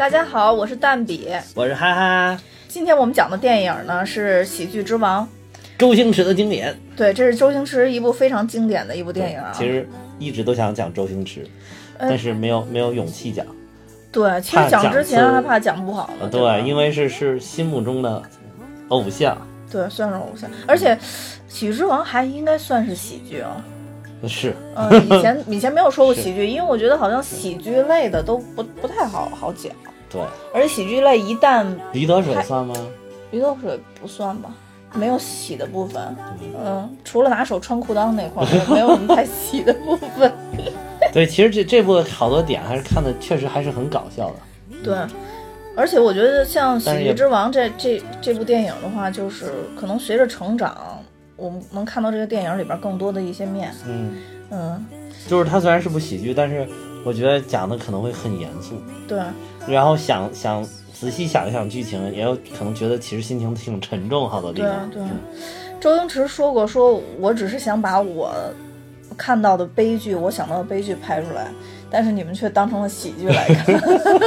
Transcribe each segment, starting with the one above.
大家好，我是蛋比。我是哈哈，今天我们讲的电影呢是《喜剧之王》，周星驰的经典。对，这是周星驰一部非常经典的一部电影啊。其实一直都想讲周星驰，呃但是没有没有勇气讲。对，其实讲讲之前还怕讲不好呢。呃，对，对，因为是是心目中的偶像，对算是偶像，而且《喜剧之王》还应该算是喜剧啊。是嗯，以前 以前没有说过喜剧，因为我觉得好像喜剧类的都不不太好好讲，对。而且喜剧类一旦驴得水算吗？驴得水不算吧，没有洗的部分。嗯，除了拿手穿裤裆那块儿，没有什么太洗的部分。对，其实这这部好多点还是看的确实还是很搞笑的。对，而且我觉得像《喜剧之王这》这这部电影的话，就是可能随着成长，我们能看到这个电影里边更多的一些面。嗯，嗯，就是它虽然是部喜剧，但是我觉得讲的可能会很严肃。对，然后想想仔细想一想剧情，也有可能觉得其实心情挺沉重，好多地对方。对。周星驰说过，说我只是想把我看到的悲剧，我想到的悲剧拍出来。但是你们却当成了喜剧来看，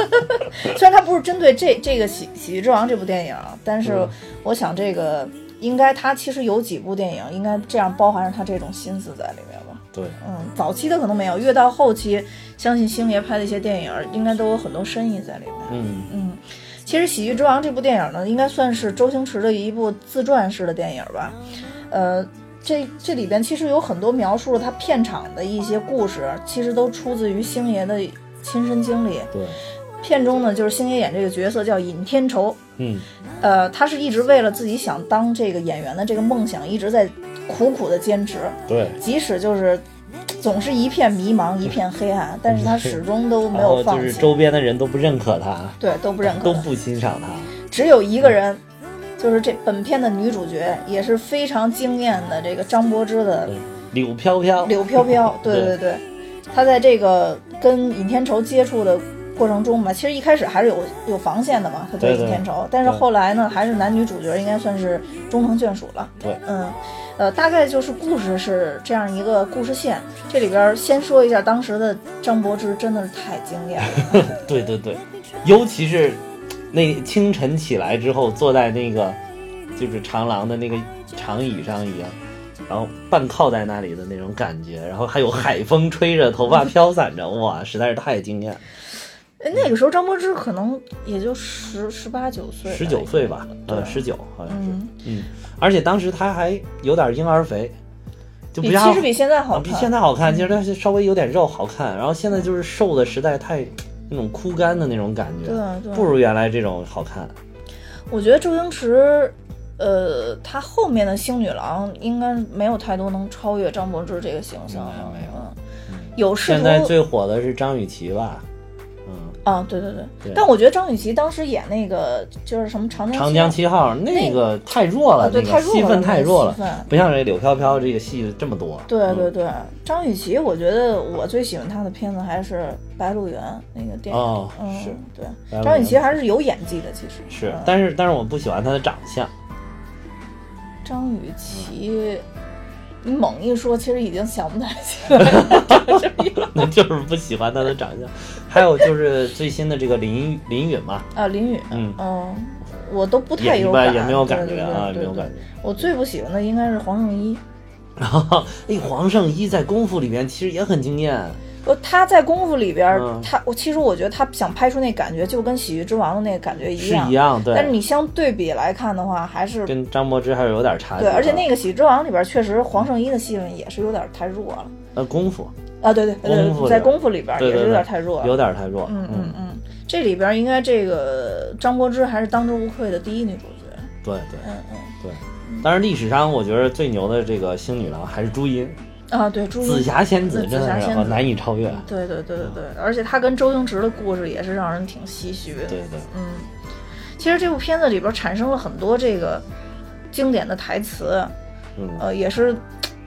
虽然它不是针对这这个喜《喜剧之王》这部电影，但是嗯我想这个应该他其实有几部电影应该这样包含着他这种心思在里面吧。对，嗯，早期的可能没有，越到后期，相信星爷拍的一些电影应该都有很多深意在里面。嗯，嗯，其实《喜剧之王》这部电影呢，应该算是周星驰的一部自传式的电影吧。呃，这这里边其实有很多描述了他片场的一些故事，其实都出自于星爷的亲身经历。对，片中呢，就是星爷演这个角色叫尹天仇，嗯，呃，他是一直为了自己想当这个演员的这个梦想，一直在苦苦的坚持。对。即使就是总是一片迷茫、一片黑暗，但是他始终都没有放弃，就是周边的人都不认可他，对，都不认可。都不欣赏他。只有一个人，就是这本片的女主角，也是非常惊艳的这个张柏芝的，柳飘飘，柳飘飘。对对对对，她在这个跟尹天仇接触的过程中嘛，其实一开始还是有有防线的嘛，他对尹天仇，但是后来呢，还是男女主角应该算是终成眷属了。对，嗯，呃，大概就是故事是这样一个故事线。这里边先说一下当时的张柏芝，真的是太惊艳了。对对对，尤其是那清晨起来之后，坐在那个就是长廊的那个长椅上一样，然后半靠在那里的那种感觉，然后还有海风吹着，头发飘散着，哇，实在是太惊艳了。哎那个时候张柏芝可能也就十十八九岁吧，十九岁吧，对呃，十九好像是，嗯，嗯，而且当时她还有点婴儿肥，就比其实比现在好比现在好看，其实它是稍微有点肉好看，然后现在就是瘦的实在太那种枯干的那种感觉，对对，不如原来这种好看。我觉得周星驰，呃，他后面的星女郎应该没有太多能超越张柏芝这个形象了，没有没有嗯有试图现在最火的是张雨绮吧，嗯，啊，对对对，对但我觉得张雨绮当时演那个就是什么长江长江七七号那个太弱了，啊对太弱了个戏份太弱了不像这柳飘飘这个戏这么多。嗯对对对，张雨绮，我觉得我最喜欢她的片子还是《白鹿原》那个电影。哦嗯，是对，张雨绮还是有演技的，其实是嗯，但是但是我不喜欢她的长相，张雨绮，你猛一说，其实已经想不太起来了。那就是不喜欢他的长相。还有就是最新的这个林林允嘛，啊，林允，嗯我都不太有感，般也没有感觉啊，没有感觉。我最不喜欢的应该是黄圣依，然后，哎，黄圣依在功夫里面其实也很惊艳，不，他在功夫里边他我其实我觉得他想拍出那感觉，就跟《喜剧之王》的那个感觉一样。是一样，对。但是你相对比来看的话，还是跟张柏芝还是有点差距对，而且那个《喜剧之王》里边确实黄圣依的戏份也是有点太弱了。呃功夫。啊，对对对对，在功夫里功夫里边也是有点太弱了。有点太弱，嗯嗯嗯，这里边应该这个张柏芝还是当之无愧的第一女主角。对对。嗯嗯。对。但是历史上我觉得最牛的这个星女郎还是朱茵，啊，对，朱紫霞仙子紫真的是难以超越。对对对对对，而且他跟周星驰的故事也是让人挺唏嘘的。对对，嗯，其实这部片子里边产生了很多这个经典的台词，嗯，呃，也是。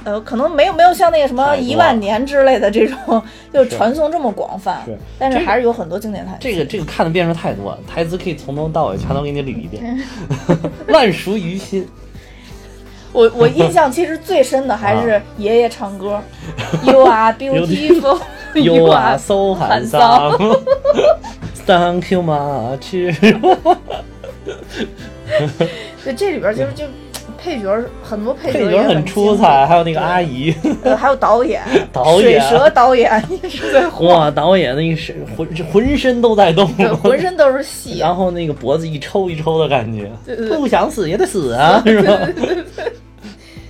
呃，可能没有没有像那个什么一万年之类的这种，就传颂这么广泛，是但是还是有很多经典台词。这个这个看的遍数太多了，台词可以从头到尾全都给你捋一遍，烂熟于心。我我印象其实最深的还啊是爷爷唱歌，You are beautiful, You are so handsome。Thank you much。就，这里边就是就配角儿很多配角很出彩，还有那个阿姨，呃，还有导演，导演。水蛇导演在晃，哇，导演那个是浑浑身都在动，浑身都是戏。然后那个脖子一抽一抽的感觉，对对对。不想死也得死啊，是吧？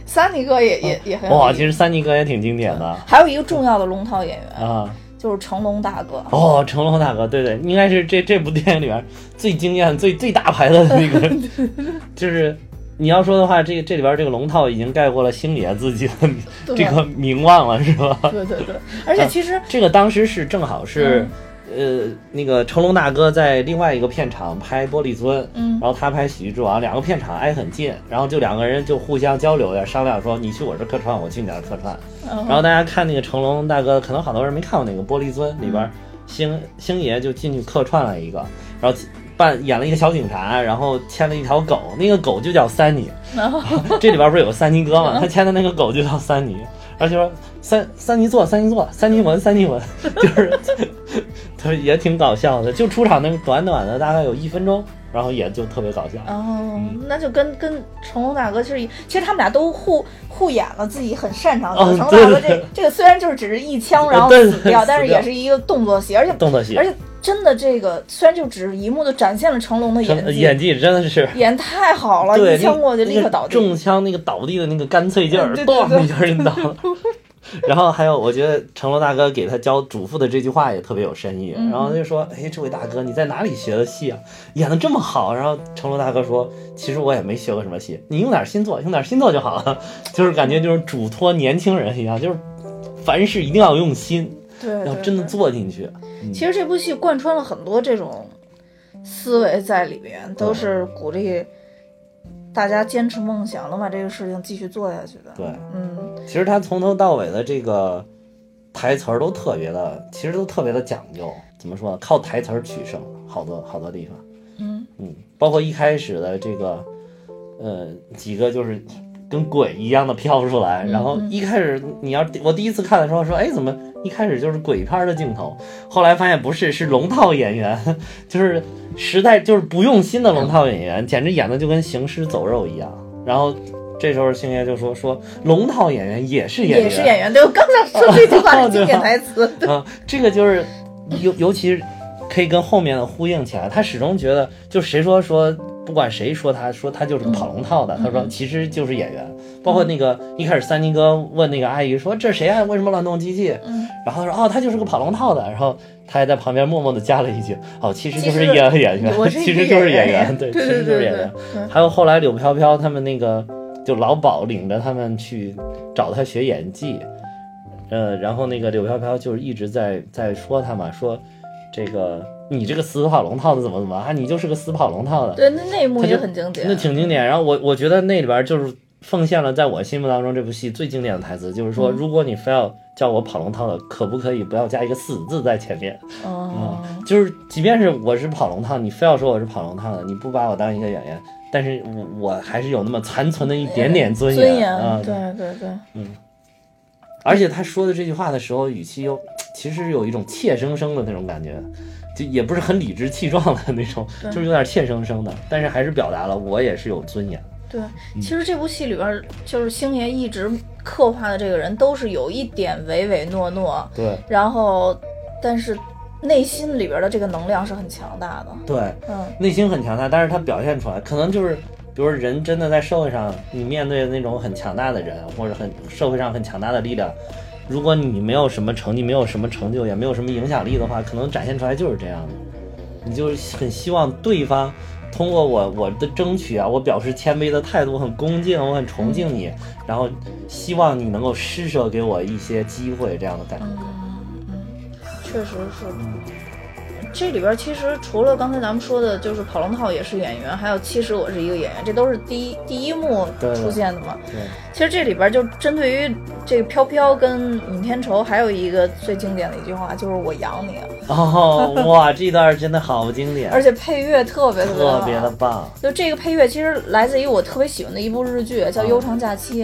三尼哥也也也很有哇，其实三尼哥也挺经典的。还有一个重要的龙套演员，啊。就是成龙大哥。哦，成龙大哥，对对，应该是这这部电影里边最惊艳、最最大牌的那个，就是你要说的话，这个这里边这个龙套已经盖过了星爷自己的 对。这个名望了，是吧？对对对，而且其实这个当时是正好是，呃，那个成龙大哥在另外一个片场拍《玻璃樽》，嗯。然后他拍《喜剧之王》，两个片场挨很近，然后就两个人就互相交流呀，商量说你去我这客串，我去你那客串。嗯。然后大家看那个成龙大哥，可能好多人没看过那个《玻璃樽》里边，星星爷就进去客串了一个，然后扮演了一个小警察，然后牵了一条狗，那个狗就叫三尼。然后这里边不是有个三尼哥吗？他牵的那个狗就叫三尼，而且说三三尼坐，三尼坐，三尼闻，三尼闻，就是他也挺搞笑的，就出场那个短短的大概有一分钟，然后也就特别搞笑。哦，那就跟跟成龙大哥其实一其实他们俩都互互演了自己很擅长成龙大哥这这个虽然就是只是一枪然后死掉，但是也是一个动作戏，而且动作戏而，且真的这个虽然就只是一幕就展现了成龙的演技，演技真的是。演太好了，一枪过去立刻倒地。中枪那个倒地的那个干脆劲儿，咣一下就倒了。然后还有，我觉得成龙大哥给他教嘱咐的这句话也特别有深意。嗯然后他就说：“哎，这位大哥，你在哪里学的戏啊？演的这么好。”然后成龙大哥说：“其实我也没学过什么戏，你用点心做，用点心做就好了。” 就是感觉就是嘱托年轻人一样，就是凡事一定要用心，对，要真的做进去。其实这部戏贯穿了很多这种思维在里边，都是鼓励大家坚持梦想，能把这个事情继续做下去的。对，嗯，其实他从头到尾的这个台词儿都特别的，其实都特别的讲究。怎么说呢？靠台词儿取胜，好多好多地方。嗯嗯，包括一开始的这个，呃，几个就是跟鬼一样的飘出来，然后一开始你要我第一次看的时候说，哎，怎么一开始就是鬼片儿的镜头？后来发现不是，是龙套演员，就是实在就是不用心的龙套演员，简直演的就跟行尸走肉一样。然后这时候星爷就说说龙套演员也是演员，也是演员。对我刚想说这句话 是经典台词。对啊，这个就是尤尤其是可以跟后面的呼应起来。他始终觉得，就谁说说，不管谁说他说他就是个跑龙套的，他说其实就是演员。包括那个一开始三金哥问那个阿姨说这谁啊？为什么乱动机器？嗯然后他说哦，他就是个跑龙套的。然后他还在旁边默默的加了一句哦，其实就是演演员其实就是演员员，对，其实就是演员。还有后来柳飘飘他们那个，就老鸨领着他们去找他学演技，呃，然后那个柳飘飘就是一直在在说他嘛，说这个你这个死跑龙套的怎么怎么啊，你就是个死跑龙套的，对，那那一幕就也很经典。那挺经典。然后我我觉得那里边就是奉献了在我心目当中这部戏最经典的台词，就是说，如果你非要叫我跑龙套的，可不可以不要加一个死字在前面？哦，就是即便是我是跑龙套，你非要说我是跑龙套的，你不把我当一个演员，但是我我还是有那么残存的一点点尊尊严啊。对对对，而且他说的这句话的时候，语气又其实有一种怯生生的那种感觉，就也不是很理直气壮的那种，就是有点怯生生的，但是还是表达了我也是有尊严。对，其实这部戏里边，就是星爷一直刻画的这个人，都是有一点唯唯诺诺，对然后，但是内心里边的这个能量是很强大的。对，嗯，内心很强大，但是他表现出来，可能就是，比如人真的在社会上，你面对那种很强大的人，或者很社会上很强大的力量，如果你没有什么成绩，没有什么成就，也没有什么影响力的话，可能展现出来就是这样的。你就很希望对方通过我我的争取啊，我表示谦卑的态度，很恭敬，我很崇敬你，然后希望你能够施舍给我一些机会，这样的感觉。确实是。这里边其实除了刚才咱们说的，就是跑龙套也是演员，还有其实我是一个演员，这都是第一第一幕出现的嘛。对，其实这里边就针对于这个飘飘跟尹天仇，还有一个最经典的一句话，就是我养你，哦，哇，这段真的好经典，而且配乐特别特别特别的。棒就这个配乐其实来自于我特别喜欢的一部日剧，叫《啊悠长假期》，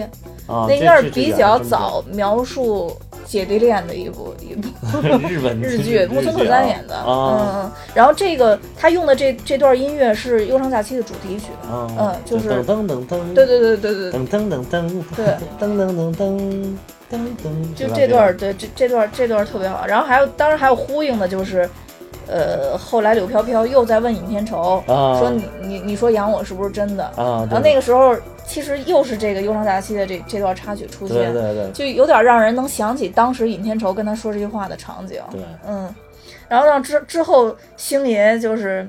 啊！那应该是比较早描述姐弟恋的一部一部。日本日剧，木村拓哉演的，嗯啊，嗯。然后这个他用的这这段音乐是《忧伤假期》的主题曲，嗯嗯就是噔噔噔噔，对对对对对。对，噔噔。噔噔，对噔噔噔。噔噔噔，就这段儿，对这这段儿这段儿特别好。然后还有，当然还有呼应的，就是，呃，后来柳飘飘又在问尹天仇，啊说你你你说养我是不是真的？啊，然后那个时候其实又是这个《忧伤假期》的这这段插曲出现，对对就有点让人能想起当时尹天仇跟他说这句话的场景。对，嗯，然后让之之后星爷就是。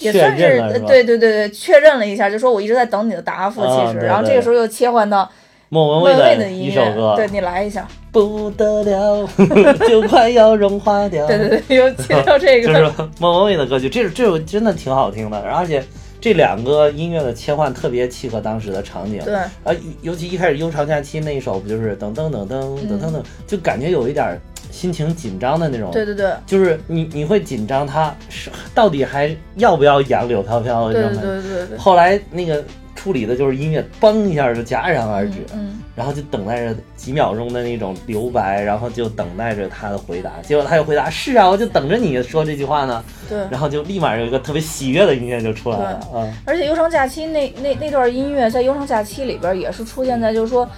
也算是是对对对对，确认了一下，就说我一直在等你的答复。啊其实，对对然后这个时候又切换到莫文蔚的一首歌，对你来一下。不得了，就快要融化掉。对对对，又切到这个，就是莫文蔚的歌曲，这这首真的挺好听的，而且这两个音乐的切换特别契合当时的场景。对啊，尤其一开始《悠长假期》那一首，不就是噔噔噔噔噔噔噔，就感觉有一点心情紧张的那种。对对对就是你你会紧张，他是到底还要不要养柳飘飘？对对你知道吗？对对对，后来那个处理的就是音乐，嘣一下就戛然而止。嗯，然后就等待着几秒钟的那种留白，然后就等待着他的回答。结果他又回答：“是啊，我就等着你说这句话呢。”对。然后就立马有一个特别喜悦的音乐就出来了嗯！而且《忧伤假期》那那那段音乐在《忧伤假期》里边也是出现在就是说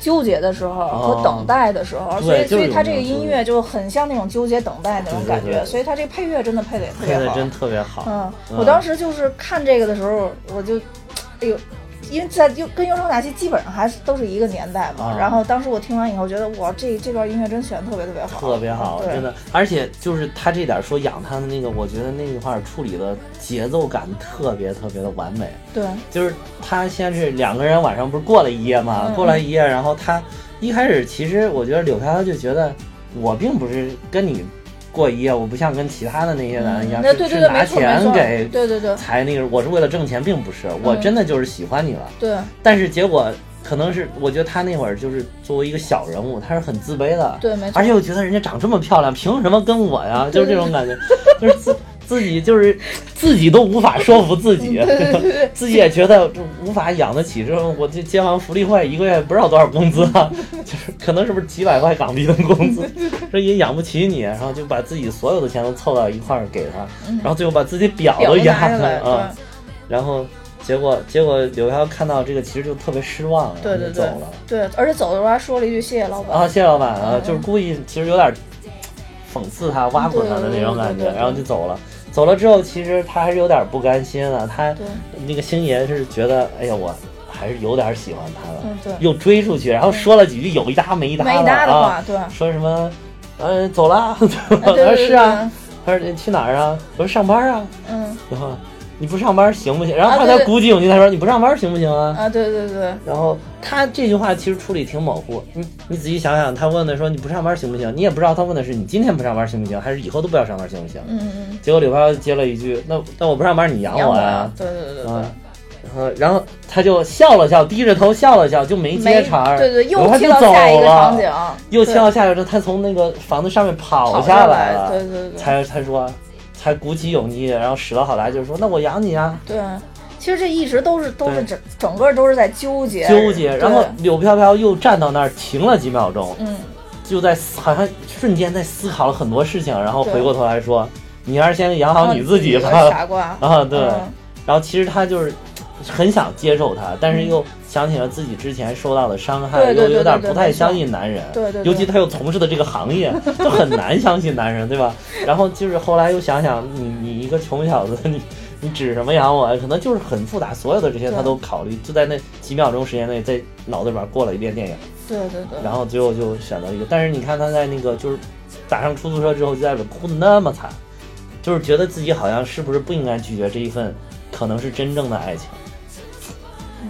纠结的时候和等待的时候，哦所以所以它这个音乐就很像那种纠结等待那种感觉，对对对所以他这个配乐真的配的也特别好。配的真特别好。嗯，嗯我当时就是看这个的时候，我就，哎呦。因为在忧跟《忧伤假期》基本上还是都是一个年代嘛，啊然后当时我听完以后觉得哇，这这段音乐真选的特别特别好，特别好，对真的，而且就是他这点说养他的那个，我觉得那一块儿处理的节奏感特别特别的完美。对，就是他先是两个人晚上不是过了一夜嘛，嗯过了一夜，然后他一开始其实我觉得柳飘飘就觉得我并不是跟你过一夜，我不像跟其他的那些男的一样，是是拿钱给对对对。才那个，我是为了挣钱，并不是，我嗯真的就是喜欢你了。对。但是结果可能是，我觉得他那会儿就是作为一个小人物，他是很自卑的，对，没错，而且我觉得人家长这么漂亮，凭什么跟我呀？就是这种感觉，就是自自己就是自己都无法说服自己，自己也觉得无法养得起。之后我这接完福利会，一个月不知道多少工资啊，就是可能是不是几百块港币的工资，这也养不起你，然后就把自己所有的钱都凑到一块儿给他，然后最后把自己表表都压拿下来，啊，然后结果结果柳条看到这个，其实就特别失望，对对对。然后就走了。对，而且走的时候还说了一句谢谢老板，啊，谢谢老板啊，嗯就是故意，其实有点讽刺他、挖苦他的那种感觉，然后就走了。走了之后，其实他还是有点不甘心了。他那个星爷是觉得，哎呀，我还是有点喜欢他的，嗯对，又追出去，然后说了几句有一搭没一搭的啊，话，对，说什么，呃，走了，哎 对对对。是啊，，他说你去哪儿啊？我说上班啊，嗯。然后你不上班行不行？然后啊对对他才鼓起勇气，他说你不上班行不行啊？啊，对对对，然后他这句话其实处理挺模糊，你你仔细想想，他问的说你不上班行不行？你也不知道他问的是你今天不上班行不行，还是以后都不要上班行不行？嗯嗯结果柳飘接了一句，那那我不上班你养嗯，我我呀？对对对对啊，然后然后他就笑了笑，低着头笑了笑，就没，接茬儿。对对，又切到下一个了场景，又对切到下一个，他从那个房子上面跑跑下来了，对对对，才才说，才鼓起勇气，然后使了好大劲儿说，那我养你啊。对，其实这一直都是都是整整个都是在纠结纠结，然后柳飘飘又站到那儿停了几秒钟，嗯，就在好像瞬间在思考了很多事情，然后回过头来说：“你还是先养好你自己吧。个傻瓜” 啊，对。嗯。然后其实他就是很想接受他，但是又想起了自己之前受到的伤害，又有点不太相信男人。对对，对尤其他又从事的这个行业，就很难相信男人，对吧？然后就是后来又想想，你你一个穷小子，你你指什么养我？可能就是很复杂，所有的这些他都考虑，就在那几秒钟时间内，在脑子里边过了一遍电影。对对对，然后最后就选择一个，但是你看他在那个就是打上出租车之后，就在里边哭的那么惨，就是觉得自己好像是不是不应该拒绝这一份可能是真正的爱情。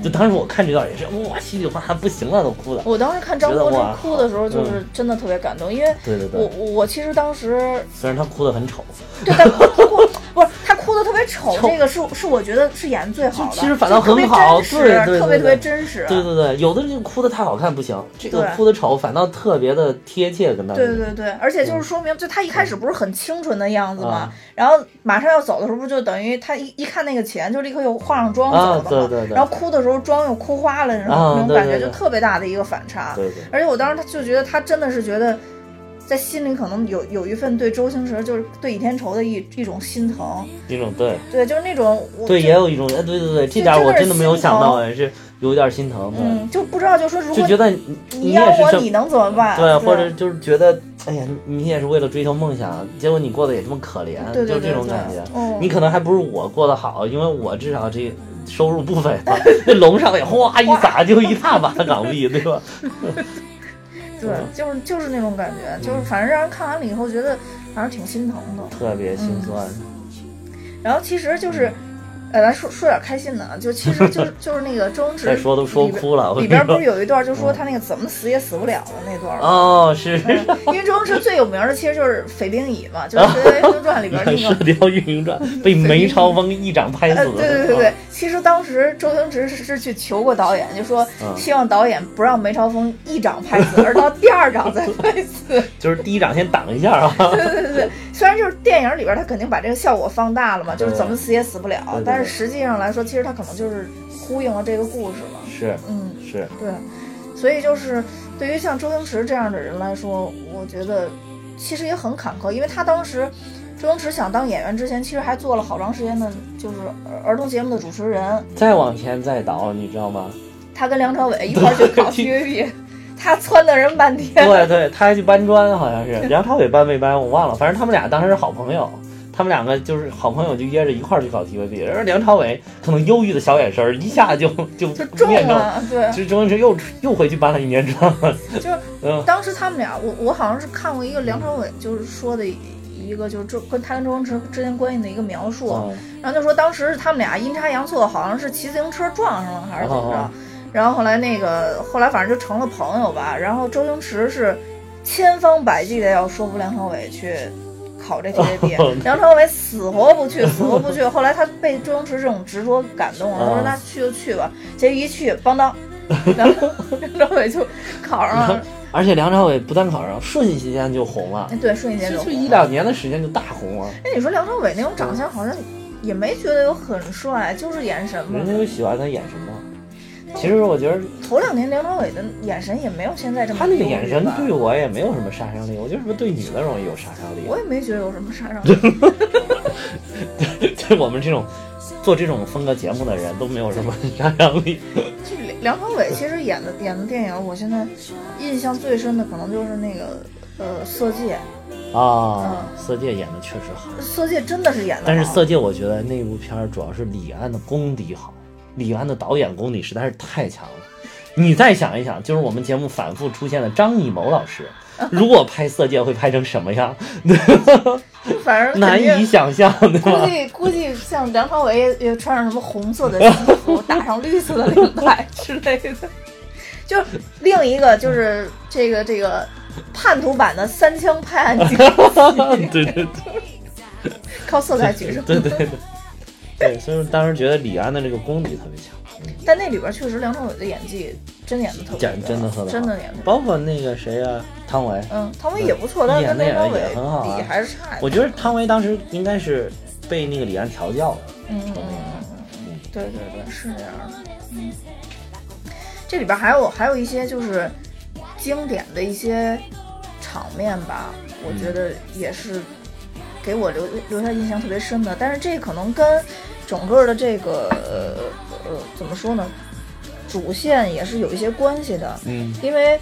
就当时我看这段也是，哇，稀里哗啦不行了，都哭的。我当时看张柏芝哭的时候，就嗯是真的特别感动，因为对对对，我我我其实当时虽然她哭得很丑，对他哭哭不是他哭哭的特别丑，这个是是我觉得是演的最好的，其实反倒就特别很好真实对对对特别特别真实，对对对，有的就哭的太好看不行，这个对哭的丑反倒特别的贴切，跟他对对对，而且就是嗯说明，就他一开始不是很清纯的样子嘛，然后马上要走的时候，不就等于他一一看那个钱，就立刻又化上妆啊走了嘛，对对对然后哭的时候妆又哭花了，那种、啊那种感觉就特别大的一个反差。对对，而且我当时他就觉得他真的是觉得，在心里可能有有一份对周星驰就是对倚天仇的一一种心疼，一种对。对，就是那种对，也有一种哎，对对对，这点我真的没有想到，疼。哎，是有点心疼，嗯，就不知道就说如果就觉得你你你要我，也是这你能怎么办？对，或者就是觉得，哎呀，你你也是为了追求梦想，结果你过得也这么可怜，对对就这对对。种感觉。嗯你可能还不如我过得好，因为我至少这收入不菲嘛，那龙上也哗一撒就一大把港币，对吧？对，嗯就是就是那种感觉，就是反正让人看完了以后觉得反正挺心疼的。特别心酸。然后其实就是，呃，咱说说点开心的啊，就其实就是就是那个周星驰再说都说哭了，里边不是有一段就说他那个怎么死也死不了的那段吗？哦，是嗯因为周星驰最有名的其实就是《匪兵乙》嘛，就是 《射雕英雄传》里边那个《射。雕英雄传》被 梅超风一掌拍呃，死。对对对对，其实当时周星驰是是去求过导演，就说嗯希望导演不让梅超风一掌拍死，而到第二掌再拍死。就是第一掌先挡一下啊。对对对，虽然就是电影里边他肯定把这个效果放大了嘛，就是怎么死也死不了但是实际上来说，其实他可能就是呼应了这个故事嘛。是嗯，是，对，所以就是对于像周星驰这样的人来说，我觉得其实也很坎坷，因为他当时周星驰想当演员之前，其实还做了好长时间的，就是儿儿童节目的主持人。再往前再倒，你知道吗？他跟梁朝伟一 块儿去考 TVB，他撺掇人半天。对对，他还去搬砖，好像是梁朝伟搬没搬我忘了，反正他们俩当时是好朋友，他们两个就是好朋友，就约着一块儿去考 TVB。然后梁朝伟可能忧郁的小眼神儿一下就就就中了，对，其实周星驰又又回去搬了一年砖。就是嗯当时他们俩，我我好像是看过一个梁朝伟就是说的一个就是周跟他跟周星驰之间关系的一个描述，嗯然后就说当时他们俩阴差阳错，好像是骑自行车撞上了还是怎么着，哦然后后来那个后来反正就成了朋友吧，然后周星驰是千方百计的要说服梁朝伟去。考这 TVB，哦梁朝伟死活不去，死活不去。后来他被周星驰这种执着感动了，他说哦那去就去吧。结果一去，邦当，梁朝伟就考上了。而且梁朝伟不但考上，瞬息间就红了，哎，对，瞬息间就就就红了一两年的时间就大红了。哎，你说梁朝伟那种长相好像也没觉得有很帅，就是眼神嘛人。家就喜欢他眼神嘛。其实我觉得头两年梁朝伟的眼神也没有现在这么他那个眼神对我也没有什么杀伤力，我觉得是不是对女的容易有杀伤力？我也没觉得有什么杀伤力。对我们这种做这种风格节目的人都没有什么杀伤力。就梁朝伟其实演的演的电影，我现在印象最深的可能就是那个呃《色戒》，啊，色戒演的确实好，《色戒》真的是演的，但是《色戒》我觉得那部片儿主要是李安的功底好，李安的导演功底实在是太强了。你再想一想，就是我们节目反复出现的张艺谋老师，如果拍《色戒》会拍成什么样？反正难以想象，对估？计估计像梁朝伟也也穿上什么红色的西服，打上绿色的领带之类的。就另一个就是这个这个叛徒版的三枪拍案惊奇，对对对靠色彩取胜。对对对。对，所以说当时觉得李安的这个功底特别强，但那里边确实梁朝伟的演技真演的特别演，真的特别好真的演的。包括那个谁啊，汤唯，嗯，汤唯也不错，但是跟演的梁朝伟也也很好啊比还是差一点。我觉得汤唯当时应该是被那个李安调教的。嗯嗯嗯嗯嗯，对对对，是这样的。嗯，这里边还有还有一些就是经典的一些场面吧，我觉得也是给我留留下印象特别深的。但是这可能跟整个的这个呃呃怎么说呢，主线也是有一些关系的。嗯，因为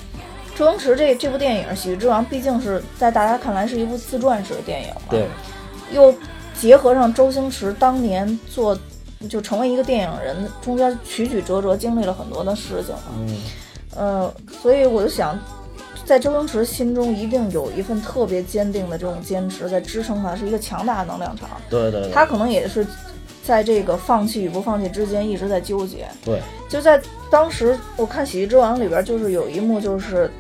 周星驰这这部电影《喜剧之王》毕竟是在大家看来是一部自传式的电影嘛，对，又结合上周星驰当年做就成为一个电影人，中间曲曲折折经历了很多的事情嘛，嗯，呃，所以我就想，在周星驰心中一定有一份特别坚定的这种坚持在支撑他，是一个强大的能量场。对对对，他可能也是在这个放弃与不放弃之间一直在纠结。对，就在当时我看《喜剧之王》里边，就是有一幕，就是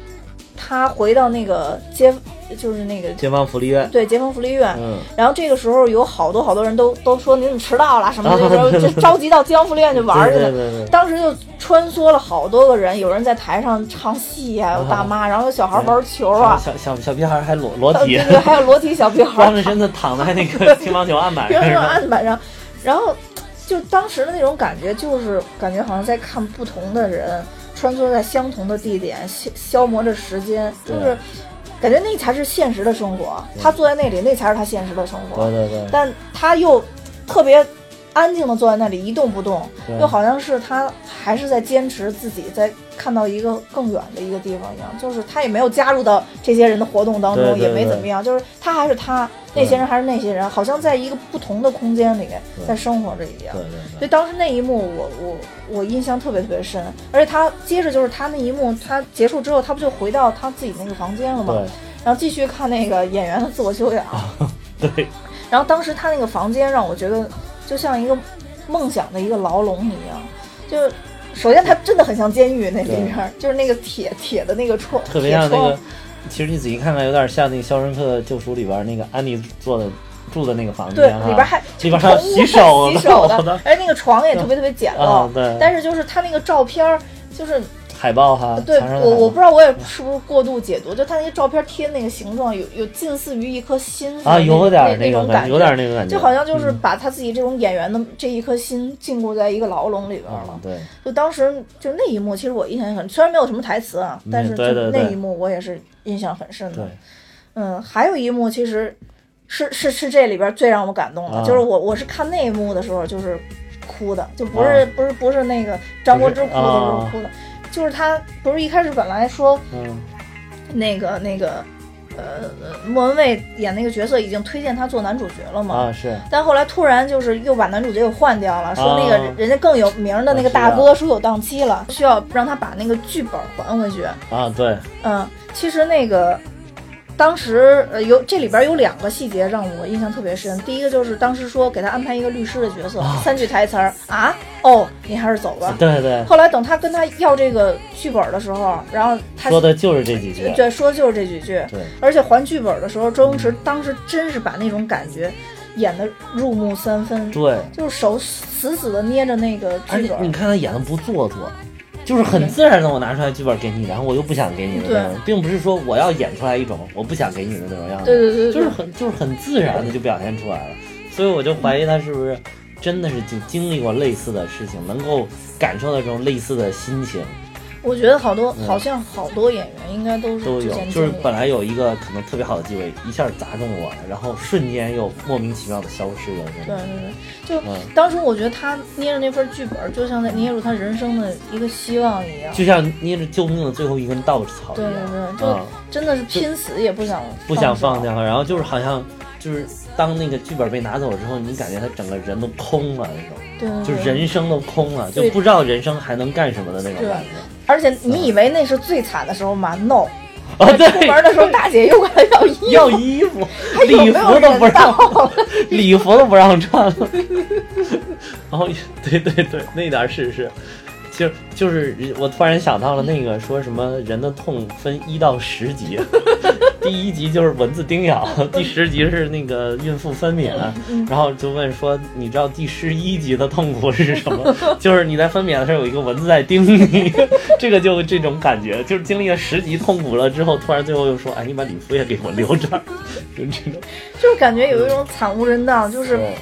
他回到那个街就是那个街坊福利院，对街坊福利院。嗯，然后这个时候有好多好多人都都说你怎么迟到了什么的，啊然后就着急到街坊福利院去玩去了。对对对对，当时就穿梭了好多个人，有人在台上唱戏呀、有大妈，然后有小孩玩球啊，小小小屁孩还裸裸体对，还有裸体小屁孩光着身子躺在那个乒乓球案板上乒乓球，案板上，然后就当时的那种感觉，就是感觉好像在看不同的人穿梭在相同的地点，消消磨着时间，就是感觉那才是现实的生活。他坐在那里，那才是他现实的生活对。对对，但他又特别安静的坐在那里一动不动，对又好像是他还是在坚持自己在看到一个更远的一个地方一样，就是他也没有加入到这些人的活动当中，对对也没怎么样，就是他还是他，那些人还是那些人，好像在一个不同的空间里在生活着一样对。对所以当时那一幕我，我我印象特别特别深，而且他接着就是他那一幕，他结束之后，他不就回到他自己那个房间了吗？对然后继续看那个演员的自我修养。对，然后当时他那个房间让我觉得就像一个梦想的一个牢笼一样，就首先它真的很像监狱那里边儿，就是那个铁铁的那个窗，特别像那个，其实你仔细看看，有点像那个《肖申克的救赎》里边那个安妮做的住的那个房对，间哈，里边还里边还有宠物洗手洗手的的，而且那个床也特别特别简陋。啊，对。但是就是他那个照片儿，就是海报哈，对我我不知道我也是不是过度解读，就他那些照片贴那个形状有有近似于一颗心啊，有点那那个种感觉，有点那个感觉，就好像就是嗯把他自己这种演员的这一颗心禁锢在一个牢笼里边了。嗯。对，就当时就那一幕，其实我印象也很，虽然没有什么台词啊，嗯但是就那一幕我也是印象很深的。对。嗯，还有一幕其实是是是这里边最让我感动的，啊。就是我我是看那一幕的时候就是哭的，就不是、啊。不是不是那个张柏芝哭的，啊。不是哭的，就是他不是一开始本来说嗯那个那个呃呃莫文蔚演那个角色已经推荐他做男主角了嘛，啊是，但后来突然就是又把男主角给换掉了，说那个啊。人家更有名的那个大哥说有档期了，需要让他把那个剧本还回去。啊对，嗯，其实那个当时呃有这里边有两个细节让我印象特别深，第一个就是当时说给他安排一个律师的角色，三句台词儿啊，哦，你还是走吧。对对，后来等他跟他要这个剧本的时候，然后他说的就是这几句，对说的就是这几句，对。而且还剧本的时候，周星驰当时真是把那种感觉演得入木三分，对，就是手死死的捏着那个剧本。你看他演的不做作，就是很自然的，我拿出来剧本给你，然后我又不想给你的那种，并不是说我要演出来一种我不想给你的那种样子，对对对对就是很就是很自然的就表现出来了，所以我就怀疑他是不是真的是就经历过类似的事情，能够感受到这种类似的心情我觉得好多嗯。好像好多演员应该都是都有，就是本来有一个可能特别好的机会，一下砸中我了，然后瞬间又莫名其妙的消失了，对对对，就嗯。当时我觉得他捏着那份剧本，就像在捏住他人生的一个希望一样。就像捏着救命的最后一根稻草一样，对对，就嗯。真的是拼死也不想不想放。掉，然后就是好像就是当那个剧本被拿走之后，你感觉他整个人都空了那种，就是人生都空了，就不知道人生还能干什么的那种感觉。而且你以为那是最惨的时候吗？no，啊，出，门的时候大姐又管他要衣服，要衣服，还礼服都不让，礼服都不让穿了。然 后，对对对，那点儿是是，就就是我突然想到了那个说什么人的痛分一到十级，第一级就是蚊子叮咬，第十级是那个孕妇分娩，然后就问说你知道第十一级的痛苦是什么？就是你在分娩的时候有一个蚊子在叮你，这个就这种感觉，就是经历了十级痛苦了之后，突然最后又说，哎，你把礼服也给我留这儿，就这种。就是感觉有一种惨无人道，就是对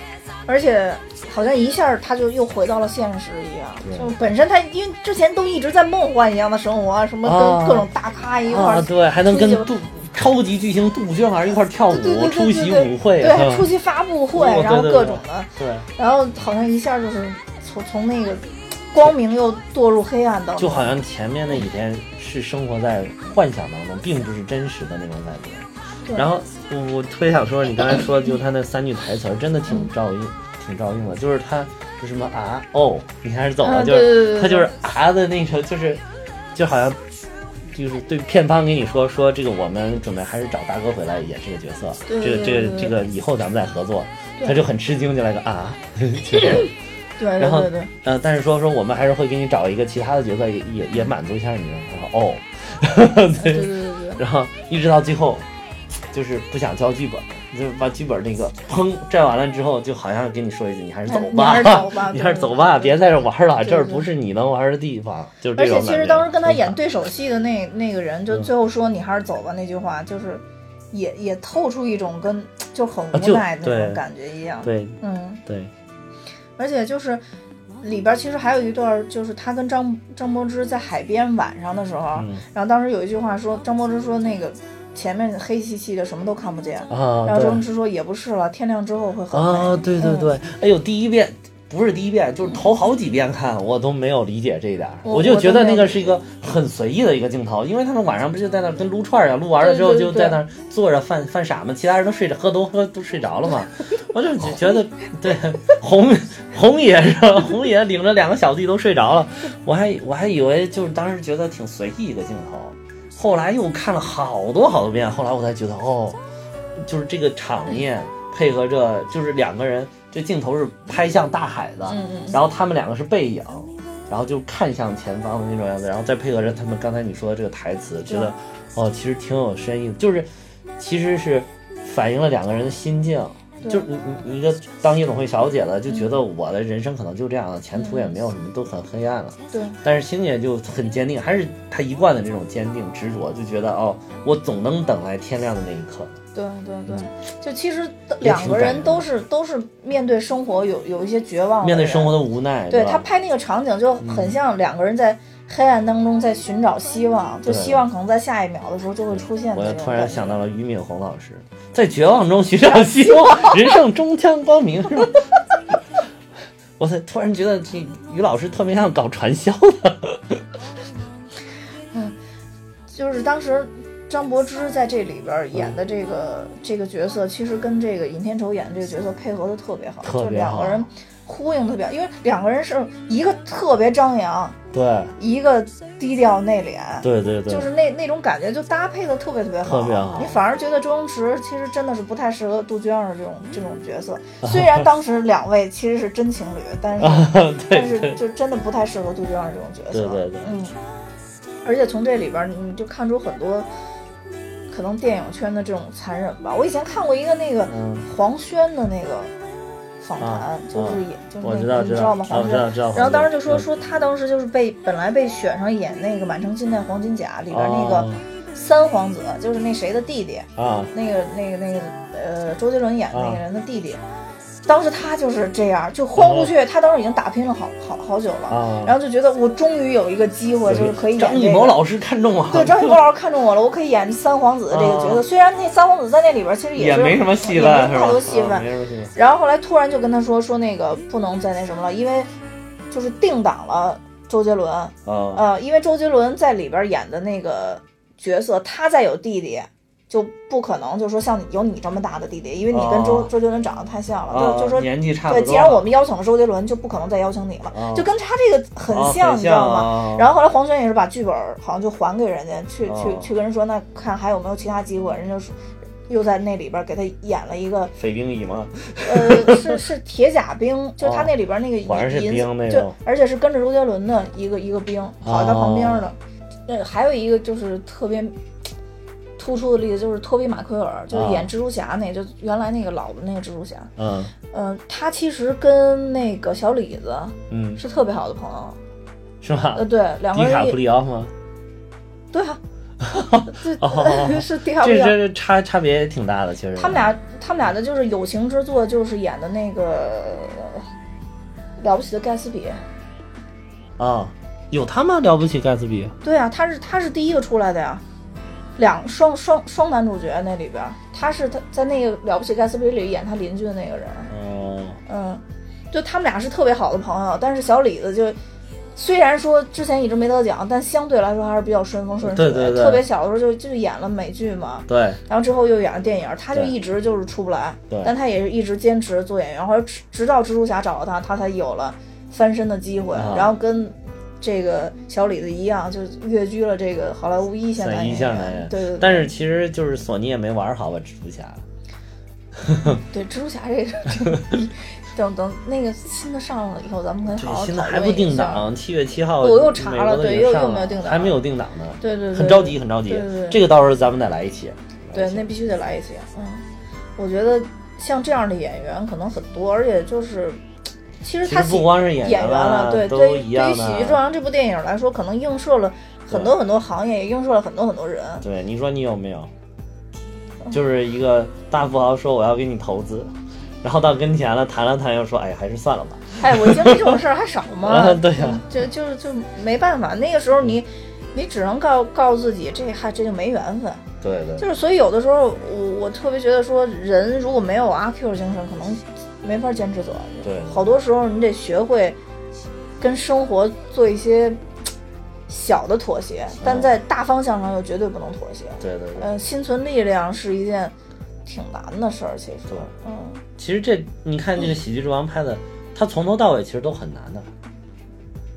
而且好像一下他就又回到了现实一样。就本身他因为之前都一直在梦幻一样的生活啊，什么啊。跟各种大咖一块儿、啊，对，还能跟杜超级巨星杜鹃儿一块儿跳舞，对对对出席舞会，对，出席发布会，哦然后各种的，对，然后好像一下就是从从那个光明又堕入黑暗当中，就好像前面那几天是生活在幻想当中，并不是真实的那种感觉。对然后我我特别想说，你刚才说就他那三句台词儿，真的挺照应，挺照应的。就是他就什么啊哦，你还是走了，啊就是他就是啊的那个，就是就好像。就是对片方跟你说说这个，我们准备还是找大哥回来演这个角色，对这个这个这个以后咱们再合作，他就很吃惊，就来个啊，就 是对对然后呃，但是说说我们还是会给你找一个其他的角色，也也也满足一下你的。然后哦，对对对对对，然后一直到最后，就是不想交剧本，就把剧本那个砰拽完了之后，就好像跟你说一句，你还是走吧，你还是走吧 你还是走吧，别在这玩了，这儿不是你能玩的地方，就而且。其实当时跟他演对手戏的那那个人，就嗯。最后说你还是走吧那句话，就是也也透出一种跟就很无奈那种感觉一样。对嗯，对，而且就是里边其实还有一段，就是他跟张张柏芝在海边晚上的时候，嗯。然后当时有一句话说，张柏芝说那个前面黑漆漆的，什么都看不见。啊，然后对。周星驰说也不是了，天亮之后会很美。啊，对对嗯。对，哎呦，第一遍不是第一遍，就是头好几遍看，我都没有理解这一点儿，我就觉得那个是一个很随意的一个镜头，因为他们晚上不就在那跟撸串儿一样，撸完了之后就在那坐着犯犯傻嘛，其他人都睡着，喝都喝都睡着了嘛，我就觉得对红红爷是吧？红爷领着两个小弟都睡着了，我还我还以为就是当时觉得挺随意一个镜头，后来又看了好多好多遍，后来我才觉得哦，就是这个场面配合着就是两个人，这镜头是拍向大海的，然后他们两个是背影，然后就看向前方的那种样子，然后再配合着他们刚才你说的这个台词，觉得哦，其实挺有深意的，就是其实是反映了两个人的心境。对就是你你你一个当夜总会小姐的，就觉得我的人生可能就这样了，前途也没有什么，都很黑暗了。对，但是星姐就很坚定，还是她一贯的这种坚定执着，就觉得哦，我总能等来天亮的那一刻。对对对，嗯就其实两个人都是都是面对生活有有一些绝望，面对生活的无奈，吧对他拍那个场景就很像两个人在黑暗当中在寻找希望，就希望可能在下一秒的时候就会出现我突然想到了俞敏洪老师，在绝望中寻找 希望，人生终将光明？我才突然觉得这于老师特别像搞传销的，嗯就是当时张柏芝在这里边演的这个、这个角色，其实跟这个尹天仇演的这个角色配合的特别好，特别就两个人呼应特别好，因为两个人是一个特别张扬，对一个低调内敛。对对对，就是那那种感觉，就搭配的特别特别好，特别好你反而觉得周星驰其实真的是不太适合杜鹃儿这种这种角色。虽然当时两位其实是真情侣，但是 但是就真的不太适合杜鹃儿这种角色。对对对嗯。而且从这里边儿你就看出很多可能电影圈的这种残忍吧。我以前看过一个那个嗯黄轩的那个访谈，啊就是也、就是我那知道知道个你知道吗？黄轩。知道知道。然后当时就说嗯说他当时就是被本来被选上演那个《满城尽带黄金甲》里边那个哦三皇子，就是那谁的弟弟，啊那个那个那个呃周杰伦演的那个人的弟弟。当时他就是这样，就豁出去。他当时已经打拼了好好好久了，啊，然后就觉得我终于有一个机会，就是可以演张艺。谋老师看中我，对，张艺谋老师看中我了，我可以演三皇子的这个角色。啊虽然那三皇子在那里边其实是也没什么戏也份，是吧？没太多戏份。然后后来突然就跟他说说那个不能再那什么了，因为就是定档了周杰伦。啊呃，因为周杰伦在里边演的那个角色，他再有弟弟，就不可能就说像有你这么大的弟弟，因为你跟周、哦周杰伦长得太像了，啊，就就说。年纪差不对，既然我们邀请了周杰伦，就不可能再邀请你了，啊就跟他这个很啊像，很你知道吗？啊然后后来黄轩也是把剧本好像就还给人家，去、哦去去跟人说，那看还有没有其他机会，人家说又在那里边给他演了一个，匪兵乙嘛，呃，是是铁甲兵，就他哦那里边那个兵那种而且是跟着周杰伦的一个一个兵跑在他旁边的。呃，还有一个就是特别突出的例子，就是托比马奎尔，就是啊演蜘蛛侠那，就原来那个老的那个蜘蛛侠。嗯嗯、他其实跟那个小李子嗯，是特别好的朋友。是吧呃，？对，两个迪卡普里奥吗？对啊，对，哦是迪卡普里奥。这这差差别也挺大的，其实。他们俩，他们俩的就是友情之作，就是演的那个《了不起的盖茨比》。啊，有他吗？了不起盖茨比对啊，他是他是第一个出来的呀，两双双双男主角那里边儿，他是他在那个《了不起盖茨比》里演他邻居的那个人，哦，嗯，就他们俩是特别好的朋友，但是小李子就。虽然说之前一直没得奖，但相对来说还是比较顺风顺水。对对对特别小的时候就就演了美剧嘛，对，然后之后又演了电影，他就一直就是出不来对，但他也是一直坚持做演员，后来直直到蜘蛛侠找到他，他才有了翻身的机会，啊然后跟这个小李子一样，就跃居了这个好莱坞一线男演员。对对对，但是其实就是索尼也没玩好吧，蜘蛛侠。对蜘蛛侠这个，这 个等等那个新的上了以后，咱们可以好好现在讨还不定。档，七月七号我又查了对又又没有定档还没有定档呢，对对对，很着急，很着急对对对。这个到时候咱们得来一期。对，那必须得来一期。嗯，我觉得像这样的演员可能很多，而且就是，其实他不光是演演员了，对，对于对。于喜剧之王这部电影来说，可能映射了很多很多行业，也映射了很多很多人。对，你说你有没有？就是一个大富豪说我要给你投资，然后到跟前了谈了谈，又说哎还是算了吧。哎，我经历这种事儿还少吗？啊对呀就就就没办法，那个时候你你只能告告诉自己，这还这就没缘分。对对就是所以有的时候我我特别觉得说，人如果没有阿 Q 精神，可能没法坚持走下去。对好多时候你得学会跟生活做一些小的妥协，但在大方向上又绝对不能妥协。对对对。嗯、心存力量是一件挺难的事儿，其实对，嗯，其实这你看这个《喜剧之王》拍的，他从头到尾其实都很难的，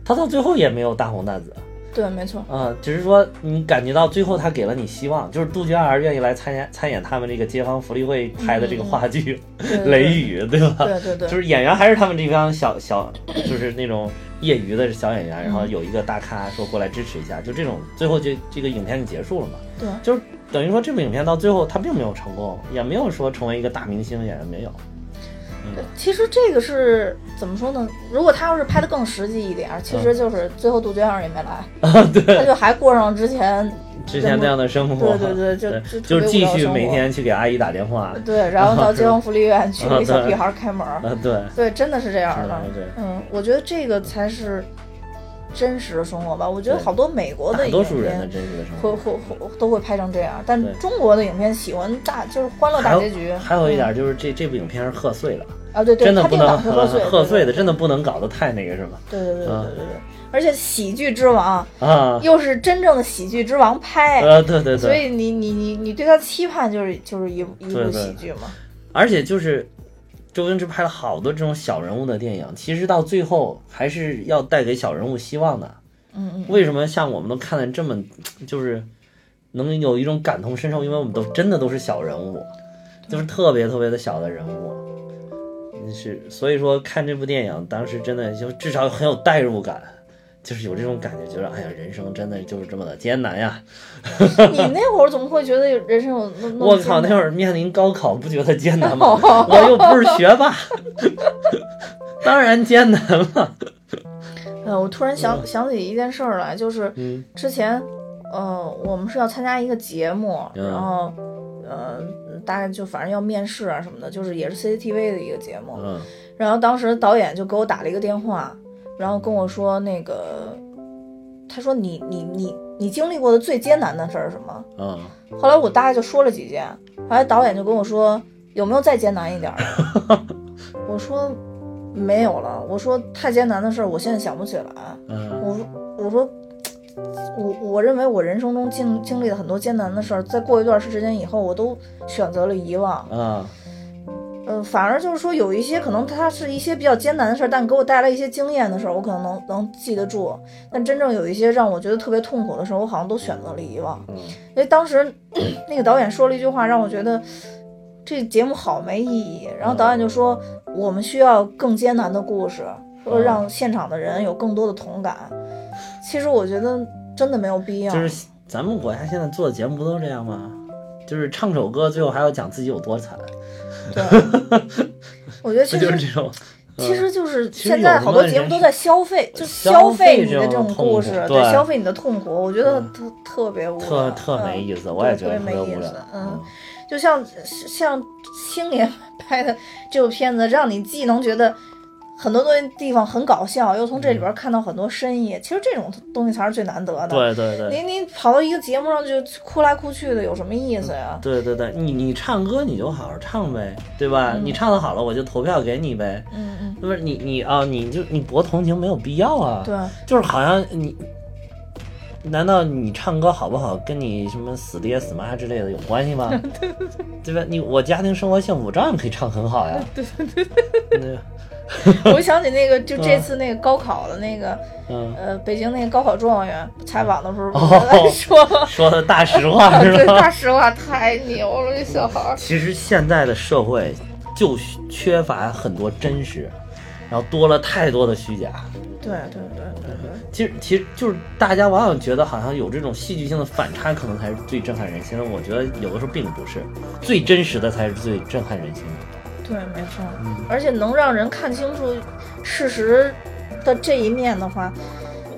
他到最后也没有大红大紫对，没错，嗯、只是说你感觉到最后他给了你希望，就是杜鹃儿愿意来参演参演他们这个街坊福利会拍的这个话剧《雷雨》，对吧？对对对，就是演员还是他们这帮小小，就是那种业余的小演员，然后有一个大咖说过来支持一下，就这种，最后就这个影片就结束了嘛。对就是等于说这部影片到最后他并没有成功，也没有说成为一个大明星演员，没有。其实这个是怎么说呢？如果他要是拍的更实际一点儿，其实就是最后杜鹃儿也没来，对，他就还过上之前之前那样的生活，对对对就就就是继续每天去给阿姨打电话。对，然后到 街坊福利院去 给小孩儿开门。对，对，真的是这样的。嗯，我觉得这个才是真实的生活吧。我觉得好多美国的大影多数人的片真实的生会活。会会都会拍成这样，但中国的影片喜欢大就是欢乐大结局。还有一嗯点就是这这部影片是贺岁的，啊，对对，真的不能贺岁，贺岁的，真的不能搞得太那个什么对对对对啊对对对，而且喜剧之王啊。又是真正的喜剧之王拍，呃，对对对，所以你你你你对他期盼就是就是一一部喜剧嘛。而且就是周星驰拍了好多这种小人物的电影，其实到最后还是要带给小人物希望的。嗯嗯，为什么像我们都看的这么，就是能有一种感同身受？因为我们都真的都是小人物，就是特别特别的小的人物。是，所以说看这部电影，当时真的就至少很有代入感，就是有这种感觉，觉得哎呀，人生真的就是这么的艰难呀！你那会儿怎么会觉得人生有那那么我靠，那会儿面临高考，不觉得艰难吗？我又不是学霸，当然艰难了。呃，我突然想想起一件事儿来，就是嗯之前，呃，我们是要参加一个节目，嗯然后，呃，大概就反正要面试啊什么的，就是也是 CCTV 的一个节目。嗯然后当时导演就给我打了一个电话，然后跟我说那个，他说你你你你经历过的最艰难的事儿是什么？嗯，后来我大概就说了几件，后来导演就跟我说有没有再艰难一点儿的？我说没有了，我说太艰难的事儿我现在想不起来。嗯我说我说我我认为我人生中经经历了很多艰难的事儿，在过一段时间以后，我都选择了遗忘。啊嗯、反而就是说有一些可能它是一些比较艰难的事儿，但给我带来一些经验的事儿，我可能能能记得住。但真正有一些让我觉得特别痛苦的时候，我好像都选择了遗忘。嗯因为当时那个导演说了一句话，让我觉得这节目好没意义。然后导演就说，我们需要更艰难的故事，说让现场的人有更多的同感。其实我觉得真的没有必要。就是咱们国家现在做的节目不都这样吗？就是唱首歌，最后还要讲自己有多惨，对，我觉得其不就是实这种？其实就是现在好多节目都在消费，就消消费你的这种故事，对消费你的痛苦。我觉得特特别无聊，特特没意思，嗯我也觉得特别没意思。嗯，就像像青年 拍的这部片子，让你既能觉得很多东西地方很搞笑，又从这里边看到很多深意。其实这种东西才是最难得的。对对对。你你跑到一个节目上就哭来哭去的，有什么意思呀？对对对，你你唱歌你就好好唱呗，对吧？你唱的好了，我就投票给你呗。嗯嗯，不是你你啊，你就你博同情没有必要啊。对，就是好像你，难道你唱歌好不好跟你什么死爹死妈之类的有关系吗？对吧？你我家庭生活幸福，照样可以唱很好呀。对 对对。我想起那个，就这次那个高考的那个，嗯，呃，北京那个高考状元采访的时候，哦 说说的大实话 是对，吧？大实话太牛了，这小孩儿。其实现在的社会就缺乏很多真实，然后多了太多的虚假。对对对对对，其实其实就是大家往往觉得好像有这种戏剧性的反差，可能才是最震撼人心的。我觉得有的时候并不是，最真实的才是最震撼人心的。对，没错，而且能让人看清楚事实的这一面的话，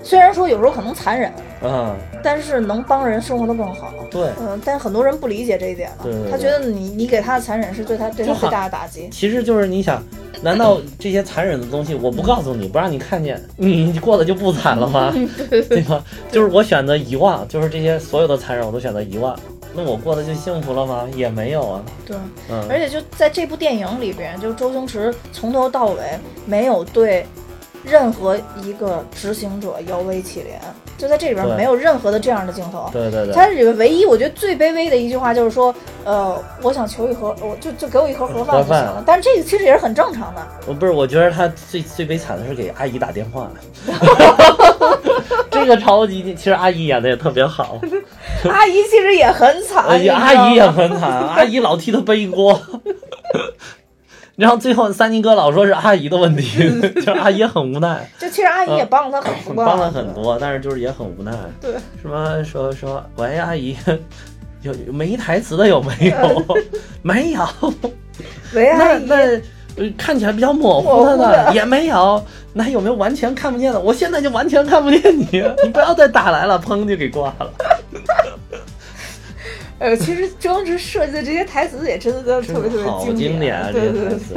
虽然说有时候可能残忍，嗯，但是能帮人生活的更好。对。嗯，但很多人不理解这一点了，对对对他觉得你你给他的残忍是对他对他最大的打击。其实就是你想，难道这些残忍的东西我不告诉你，不让你看见，你你过得就不惨了吗？对吧？就是我选择遗忘，就是这些所有的残忍我都选择遗忘，那我过得就幸福了吗？也没有啊。对，嗯，而且就在这部电影里边，就周星驰从头到尾没有对任何一个执行者摇尾乞怜，就在这里边没有任何的这样的镜头。对对对，他里面唯一我觉得最卑微的一句话就是说，呃，我想求一盒，我就就给我一盒盒饭就行了。但是这个其实也是很正常的。我不是，我觉得他最最悲惨的是给阿姨打电话，这个超级，其实阿姨演的也特别好，阿姨其实也很惨，阿姨也很惨，阿姨老替他背锅。然后最后三金哥老说是阿姨的问题，就是阿姨很无奈，就其实阿姨也帮了他很多，帮了很。多，但是就是也很无奈。对，什么说说喂阿姨，有有没台词的有没有？没有。喂，阿姨，那那呃看起来比较模糊的呢的也没有。那有没有完全看不见的？我现在就完全看不见你，你不要再打来了，砰就给挂了。呃，其实周星驰设计的这些台词也真的都特别特别好经经典啊！这些台词，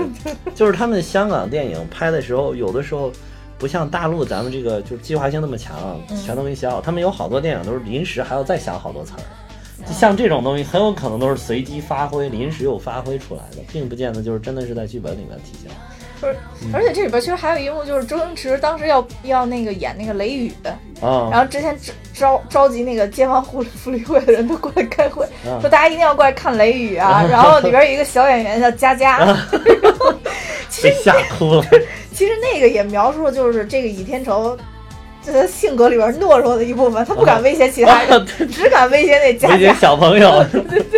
就是他们香港电影拍的时候，有的时候不像大陆咱们这个就是计划性那么强，嗯全都给你写好。他们有好多电影都是临时还要再想好多词儿。就像这种东西，很有可能都是随机发挥、临时又发挥出来的，并不见得就是真的是在剧本里面体现。不是，而且这里边其实还有一幕，就是周星驰当时要要那个演那个雷雨，啊、然后之前召召集那个街坊福利福利会的人都过来开会，啊说大家一定要过来看雷雨啊。然后里边有一个小演员叫佳佳，其被实吓哭了。其实那个也描述了就是这个倚天仇。这他性格里边懦弱的一部分，他不敢威胁其他人，只敢威胁那佳威胁佳。小朋友。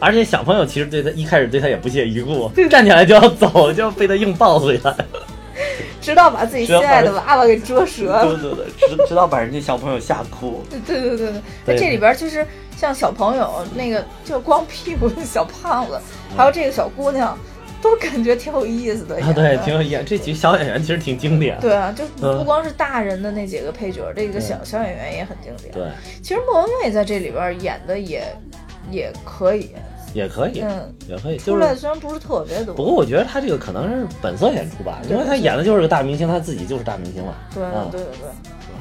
而且小朋友其实对他一开始对他也不屑一顾，站起来就要走，就要被他硬抱回来。直到把自己心爱的娃娃给折折了。对对对，直直到把人家小朋友吓哭。对对对对对，那这里边其实像小朋友那个就光屁股的小胖子，还有这个小姑娘，都感觉挺有意思的。啊，对，挺有演这几个小演员其实挺经典。对啊，就嗯不光是大人的那几个配角，这个小小演员也很经典。对，其实莫文蔚在这里边演的也也可以，也可以，嗯，也可以，就是出来。虽然不是特别多，不过我觉得他这个可能是本色演出吧，因为他演的就是个大明星，他自己就是大明星了。对啊对对对。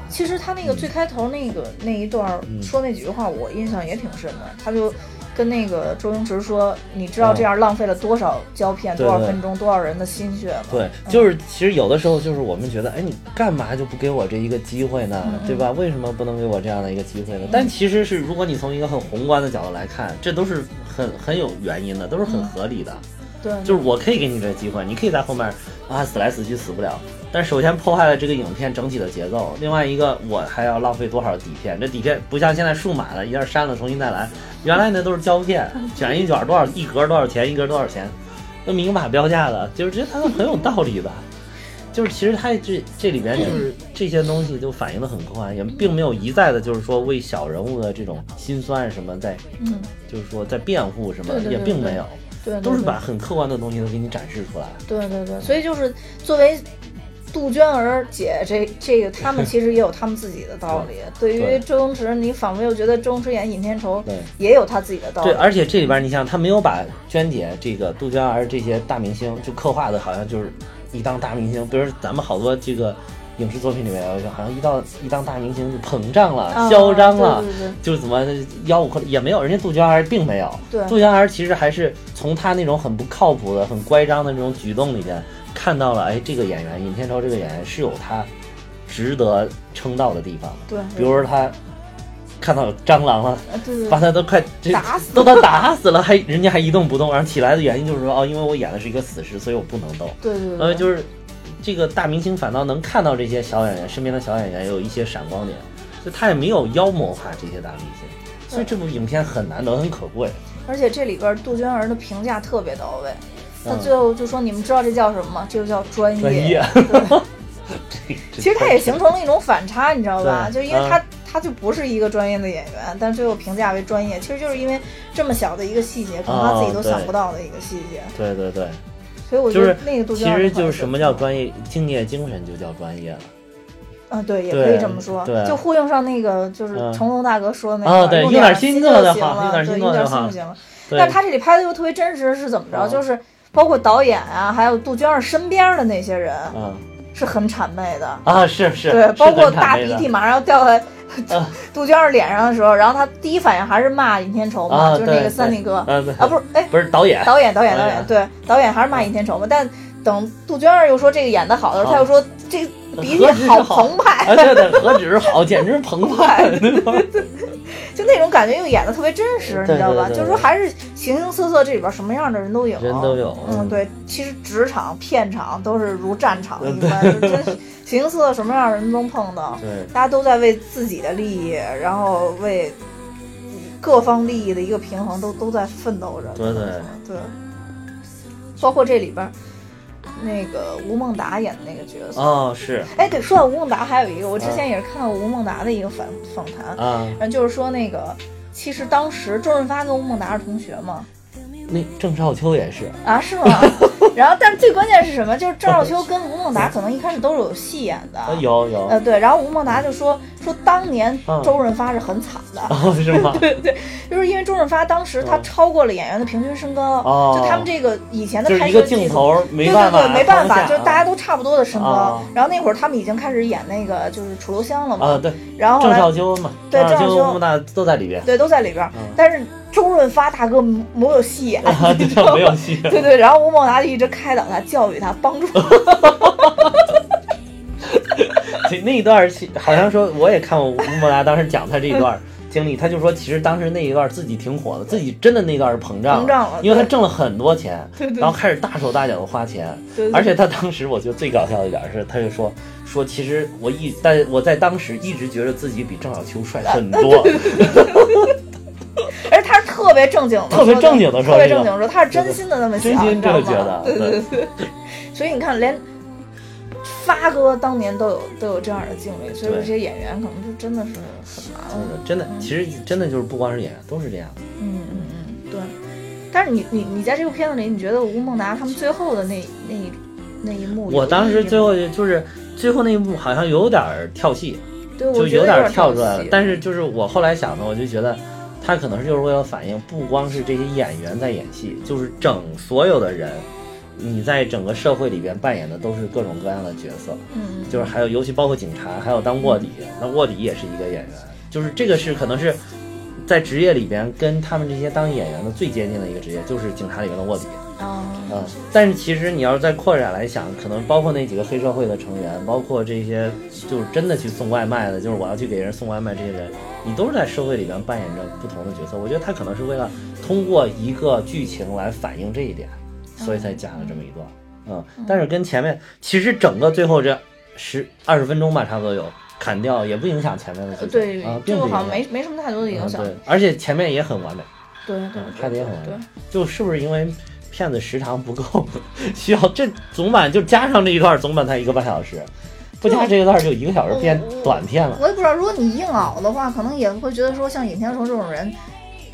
其实他那个最开头那个那一段说那几句话，我印象也挺深的。他就跟那个周星驰说：“你知道这样浪费了多少胶片、多少分钟、多少人的心血吗？”对，就是其实有的时候就是我们觉得，哎，你干嘛就不给我这一个机会呢？嗯对吧？为什么不能给我这样的一个机会呢？但其实是，如果你从一个很宏观的角度来看，这都是很很有原因的，都是很合理的。对，就是我可以给你这机会，你可以在后面啊死来死去死不了。但首先破坏了这个影片整体的节奏，另外一个我还要浪费多少底片？这底片不像现在数码了，一下删了重新再来，原来那都是胶片，卷一卷多少一格多少钱，一格多少钱，那明码标价的，就是这它是很有道理的。就是其实它这这里边就是这些东西就反映的很客观，也并没有一再的就是说为小人物的这种心酸什么在，嗯，就是说在辩护什么，对对对也并没有，对都是把很客观的东西都给你展示出来。对对对，所以就是作为杜鹃儿姐这这个，他们 其实也有他们自己的道理。对于周星驰，你仿佛又觉得周星驰演尹天仇对也有他自己的道理对，。而且这里边你像他没有把娟姐这个杜鹃儿这些大明星就刻画的好像就是一当大明星，比如咱们好多这个影视作品里面，好像一到一当大明星就膨胀了、啊嚣张了，对对对就是怎么吆五喝六也没有，人家杜鹃儿并没有。对杜鹃儿其实还是从他那种很不靠谱的、很乖张的那种举动里边看到了，哎，这个演员尹天仇这个演员是有他值得称道的地方的。对，比如说他看到蟑螂了。啊对对把他都快这打死都都打死了，还人家还一动不动，然后起来的原因就是说，哦，因为我演的是一个死尸，所以我不能动。对对对，呃，就是这个大明星反倒能看到这些小演员身边的小演员有一些闪光点，所以他也没有妖魔化这些大明星，所以这部影片很难得，很可贵。而且这里边杜鹃儿的评价特别到位，他最后就说：“你们知道这叫什么吗？这就叫专业。”专业。其实他也形成了一种反差，你知道吧？就因为他他就不是一个专业的演员，但最后评价为专业，其实就是因为这么小的一个细节，可能他自己都想不到的一个细节。对对对。所以我觉得那个杜鹃，其实就是什么叫专业，敬业精神就叫专业了。啊，对，也可以这么说，就呼应上那个就是成龙大哥说的那个，用点心就行了，用点心就行了。但他这里拍的又特别真实，是怎么着？就是包括导演啊，还有杜鹃儿身边的那些人，嗯。是很谄媚的。啊，是是，对，包括大鼻涕马上要掉在 杜鹃儿脸上的时候，然后他第一反应还是骂尹天仇嘛，就是那个三弟哥，啊，不是，哎，不是导演，导演，导演，导演，对，导演还是骂尹天仇嘛，但。等杜鹃儿又说这个演的好的时候，他又说这鼻涕好澎湃，对对，何止是好，简直澎湃，就那种感觉又演的特别真实，你知道吧？就是说还是形形色色，这里边什么样的人都有，人都有。嗯，对，其实职场、片场都是如战场一般，真形形色色，什么样的人都能碰到。对，大家都在为自己的利益，然后为各方利益的一个平衡，都都在奋斗着。对对对，包括这里边。那个吴孟达演的那个角色哦，是，哎，对，说到吴孟达，还有一个，我之前也是看到吴孟达的一个访访谈，啊，然后就是说那个，其实当时周润发跟吴孟达是同学嘛。那郑少秋也是啊，是吗？然后，但是最关键是什么？就是郑少秋跟吴孟达可能一开始都是有戏演的，有有。呃，对。然后吴孟达就说说当年周润发是很惨的，是吗？对对，就是因为周润发当时他超过了演员的平均身高，就他们这个以前的拍摄镜头没办法，没办法，就大家都差不多的身高。然后那会儿他们已经开始演那个就是楚留香了嘛，啊对。然后郑少秋嘛，对郑少秋、吴孟达都在里边，对，都在里边。但是。周润发大哥没有戏演，没有戏。对对，然后吴孟达就一直开导他、教育他、帮助他。那一段戏好像说，我也看过吴孟达当时讲他这一段 经历，他就说其实当时那一段自己挺火的，自己真的那段是膨胀了，因为他挣了很多钱，然后开始大手大脚的花钱。而且他当时我觉得最搞笑的一点是，他就说说其实我一但我在当时一直觉得自己比郑少秋帅很多。而他是特别正经的，特别正经的说，特别正经的说，他是真心的那么想，真心这么觉得，对对对。所以你看，连发哥当年都有都有这样的经历，所以这些演员可能就真的是很麻烦。真的，其实真的就是不光是演员，都是这样。嗯嗯嗯，对。但是你你你在这部片子里，你觉得吴孟达他们最后的那那那一幕，我当时最后就是最后那一幕好像有点跳戏，对，就有点跳出来了。但是就是我后来想呢，我就觉得。他可能是就是为了反映，不光是这些演员在演戏，就是整所有的人，你在整个社会里边扮演的都是各种各样的角色，嗯，就是还有尤其包括警察，还有当卧底，那卧底也是一个演员，就是这个是可能是在职业里边跟他们这些当演员的最接近的一个职业，就是警察里面的卧底。嗯，但是其实你要是再扩展来想，可能包括那几个黑社会的成员，包括这些就是真的去送外卖的，就是我要去给人送外卖这些人，你都是在社会里边扮演着不同的角色。我觉得他可能是为了通过一个剧情来反映这一点，所以才加了这么一段。嗯，但是跟前面其实整个最后这十二十分钟吧，差不多有砍掉，也不影响前面的剧情。对，啊，并不好像没没什么太多的影响。对，而且前面也很完美。对对，拍的也很完美。就是不是因为？片子时长不够，需要这总版就加上这一段，总版才一个半小时，不加这一段就一个小时变短片了。我也不知道，如果你硬熬的话，可能也会觉得说，像尹天仇这种人。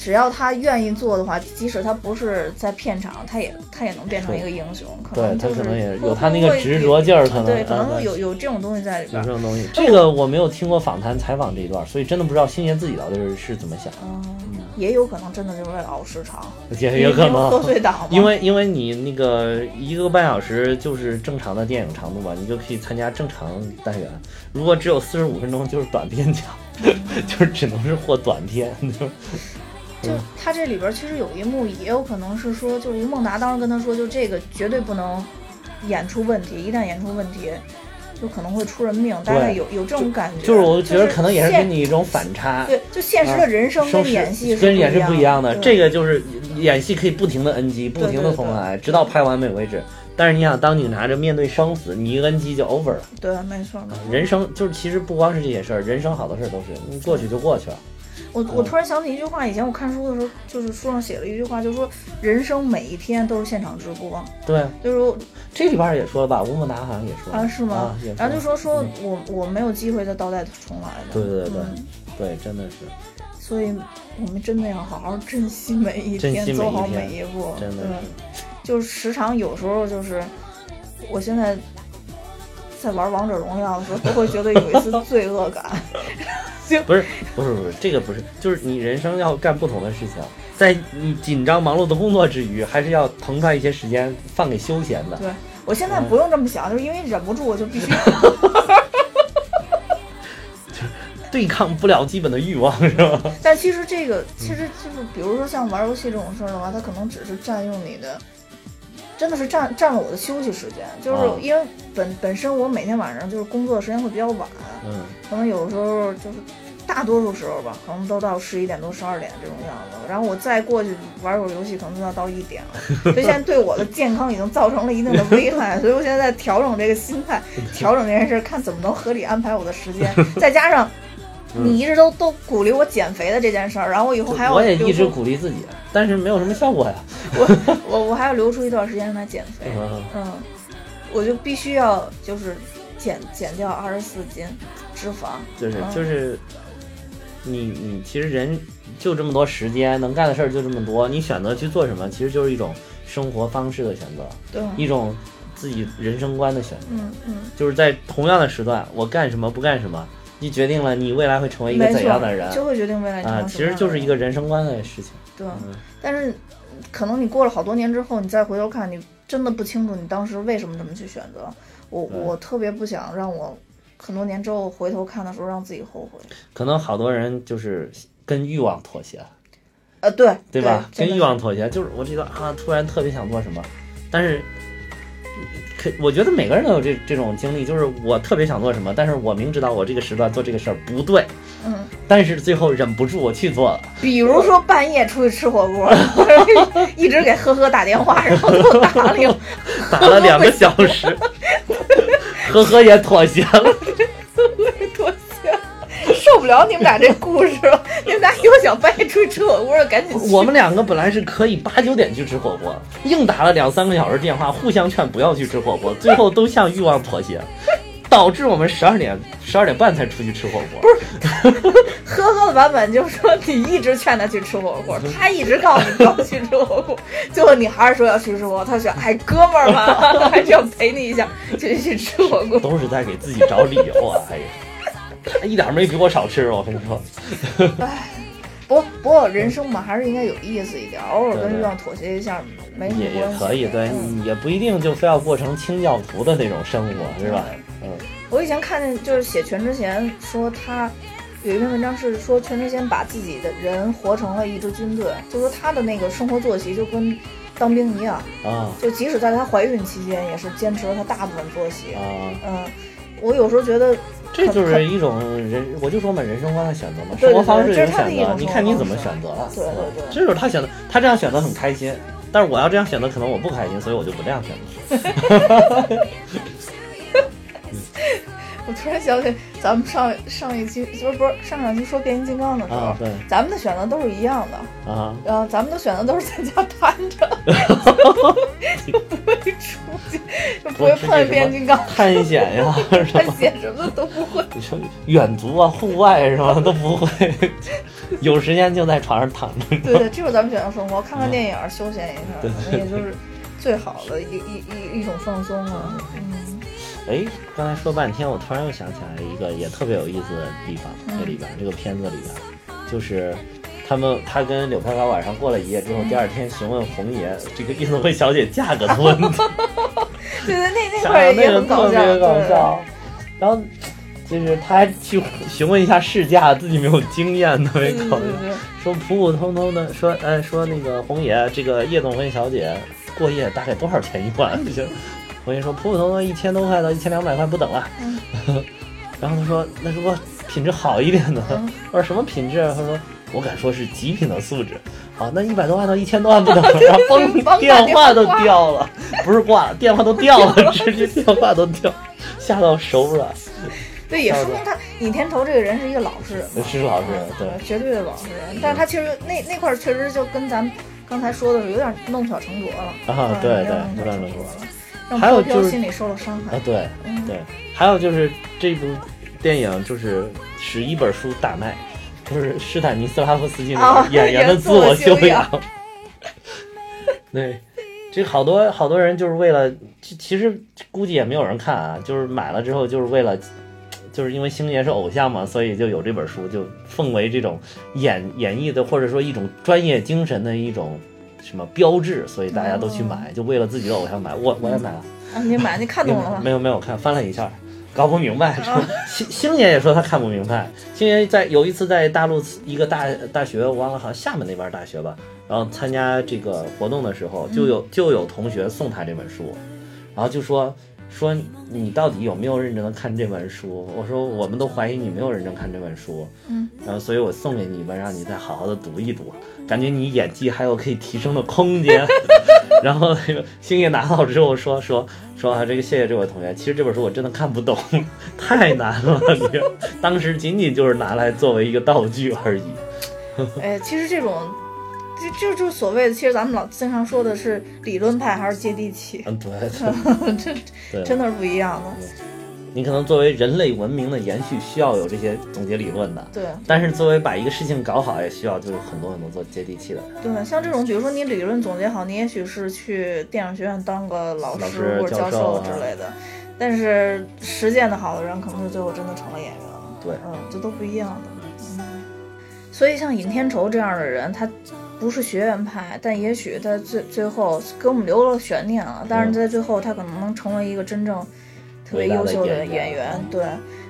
只要他愿意做的话，即使他不是在片场，他也他也能变成一个英雄。可能对他可能也有他那个执着劲儿，可能对，可能有有这种东西在里边。有这种东西，这个我没有听过访谈采访这一段，所以真的不知道星爷自己到底是是怎么想。嗯，也有可能真的就是为了熬时长，也有可能贺岁档。因为因为你那个一个半小时就是正常的电影长度嘛，你就可以参加正常单元。如果只有四十五分钟，就是短片奖，就是只能是获短片。就 他这里边其实有一幕，也有可能是说，就吴孟达当时跟他说，就这个绝对不能演出问题，一旦演出问题，就可能会出人命。大概有有这种感觉。就是我觉得可能也是给你一种反差。对，就现实的人生跟演戏跟演是不一样的。这个就是演戏可以不停的 NG，不停的重来，直到拍完美为止。但是你想当警察，这面对生死，你一 NG 就 over 了。对，没错。人生就是其实不光是这些事儿，人生好多事儿都是，你过去就过去了。我我突然想起一句话，以前我看书的时候，就是书上写了一句话，就是说人生每一天都是现场直播，对，就是这里边也说了吧，吴孟达好像也说了啊是吗啊，然后就说说嗯我我没有机会再倒带重来的，对对对对嗯对，真的是，所以我们真的要好好珍惜每一天，走好每一步，真的。是，就是时常有时候就是，我现在在玩王者荣耀的时候，都会觉得有一丝罪恶感。不是不是不是，这个不是，就是你人生要干不同的事情，在你紧张忙碌的工作之余，还是要腾出来一些时间放给休闲的。对我现在不用这么想，就是因为忍不住，我就必须。对抗不了基本的欲望，是吧？但其实这个其实就是，比如说像玩游戏这种事儿的话，它可能只是占用你的，真的是占占了我的休息时间。就是啊因为本本身我每天晚上就是工作的时间会比较晚，嗯，可能有时候就是大多数时候吧，可能都到十一点多、十二点这种样子。然后我再过去玩会儿游戏，可能就要到一点了。所以现在对我的健康已经造成了一定的危害，所以我现在在调整这个心态，调整这件事儿，看怎么能合理安排我的时间。再加上你一直都都鼓励我减肥的这件事儿，然后我以后还要我也一直鼓励自己，但是没有什么效果呀。我我我还要留出一段时间让他减肥。嗯嗯，我就必须要就是减减掉二十四斤脂肪。就是嗯就是，你你其实人就这么多时间，能干的事儿就这么多，你选择去做什么，其实就是一种生活方式的选择，对，一种自己人生观的选择。嗯嗯。就是在同样的时段，我干什么不干什么，你决定了你未来会成为一个怎样的人就会决定未来成啊，为其实就是一个人生观的事情。对。嗯但是可能你过了好多年之后，你再回头看，你真的不清楚你当时为什么这么去选择。我我特别不想让我很多年之后回头看的时候让自己后悔。可能好多人就是跟欲望妥协，呃，对对吧？跟欲望妥协，就是我这个啊，突然特别想做什么，但是，可我觉得每个人都有这这种经历，就是我特别想做什么，但是我明知道我这个时段做这个事儿不对，嗯，但是最后忍不住我去做了，比如说半夜出去吃火锅，一直给呵呵打电话，然后都打了有 打了两个小时，呵呵也妥协了。呵呵也妥协。受不了你们俩这故事了，你们俩又想半夜出去吃火锅了，赶紧去。我们两个本来是可以八九点去吃火锅，硬打了两三个小时电话，互相劝不要去吃火锅，最后都向欲望妥协，导致我们十二点十二点半才出去吃火锅。不是呵呵的版本就是说你一直劝他去吃火锅，他一直告诉你不要去吃火锅，最后你还是说要去吃火锅，他说哎哥们儿嘛，还是要陪你一下，就去吃火锅。都是在给自己找理由啊！哎呀，他 一点没比我少吃，我跟你说。不过不过人生嘛，还是应该有意思一点，偶尔跟欲望妥协一下没什么也也。可以，对，嗯也不一定就非要过成清教徒的那种生活，是吧？嗯，我以前看见就是写全智贤说他有一篇文章是说全智贤把自己的人活成了一支军队，就说他的那个生活作息就跟当兵一样，啊就即使在她怀孕期间也是坚持了她大部分作息。啊，嗯，我有时候觉得这就是一种人，我就说嘛，人生观的选择嘛，生活方式这有选择，你看你怎么选择了。对对对这就是他选择，他这样选择很开心，但是我要这样选择，可能我不开心，所以我就不这样选择。我突然想起咱们上上一期不是不是上上期说变形金刚的时候，啊，对咱们的选择都是一样的，啊，然后咱们的选择都是在家瘫着，就不会出去，就不会碰见变形金刚，探险呀，是探？险什么的都不会。你说远足啊、户外是吧，都不会，有时间就在床上躺着。对对，这就是咱们选择生活，看看电影，休闲一下，也就是最好的一一一一种放松啊。嗯，哎，刚才说半天，我突然又想起来一个也特别有意思的地方，嗯这里边这个片子里边，就是他们他跟柳飘飘晚上过了一夜之后，第二天询问红爷这个夜总会小姐价格的问题，对 对，那那 想块儿想那个也很搞笑，特别搞对笑。然后就是他还去询问一下试驾，自己没有经验，特别搞笑。说普普通通的说，哎，说那个红爷，这个夜总会小姐过夜大概多少钱一晚？就红爷说普普通通一千多块到一千两百块不等了。然后他说，那如果品质好一点的，嗯我说什么品质？啊他说我敢说是极品的素质。好，那一百多万到一千多万不等，然后嘣，电话都掉了，不是挂了，电话都掉了，直接 电话都掉，吓到手软。对，也说明他尹天仇这个人是一个老实人，是老实人嗯对绝对的老实人。但是他其实那那块确实就跟咱们刚才说的是有点弄巧成拙了啊嗯有点对对弄巧成拙了，让还有就是心里受了伤害啊，。对嗯对，还有就是这部电影就是使一本书大卖，就是施坦尼斯拉夫斯基那啊个演员的自我修养。对，这好多好多人就是为了，其其实估计也没有人看啊，就是买了之后就是为了。就是因为星爷是偶像嘛，所以就有这本书，就奉为这种演演绎的，或者说一种专业精神的一种什么标志，所以大家都去买，就为了自己的偶像买。我我也买了。啊，你买你看懂了 吗？没有没有我看，翻了一下，搞不明白。星星爷也说他看不明白。星爷在有一次在大陆一个大大学，我忘了，好像厦门那边大学吧，然后参加这个活动的时候，就有就有同学送他这本书，然后就说。说你到底有没有认真的看这本书？我说我们都怀疑你没有认真看这本书，嗯，然后所以我送给你一本，让你再好好的读一读，感觉你演技还有可以提升的空间。然后那个星爷拿到之后说说说啊，这个谢谢这位同学，其实这本书我真的看不懂，太难了，你当时仅仅就是拿来作为一个道具而已。哎，其实这种，就就就所谓的，其实咱们老经常说的是理论派还是接地气，嗯，对，这真的是不一样的。你可能作为人类文明的延续，需要有这些总结理论的。对但是作为把一个事情搞好，也需要就是很多很多做接地气的。对，像这种，比如说你理论总结好，你也许是去电影学院当个老老师师或者教教授啊之类的，但是实践的好的人，可能是最后真的成了演员了。对嗯，这都不一样的。嗯，所以像尹天仇这样的人，他不是学院派，但也许他最最后给我们留了悬念了。但是在最后，他可能能成为一个真正特别优秀的演员。对，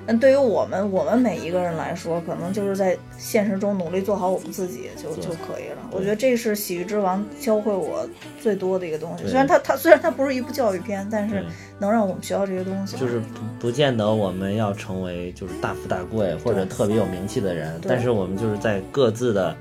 那对于我们我们每一个人来说，可能就是在现实中努力做好我们自己就就可以了。我觉得这是《喜剧之王》教会我最多的一个东西。虽然它它虽然它不是一部教育片，但是能让我们学到这些东西。就是不不见得我们要成为就是大富大贵或者特别有名气的人，但是我们就是在各自的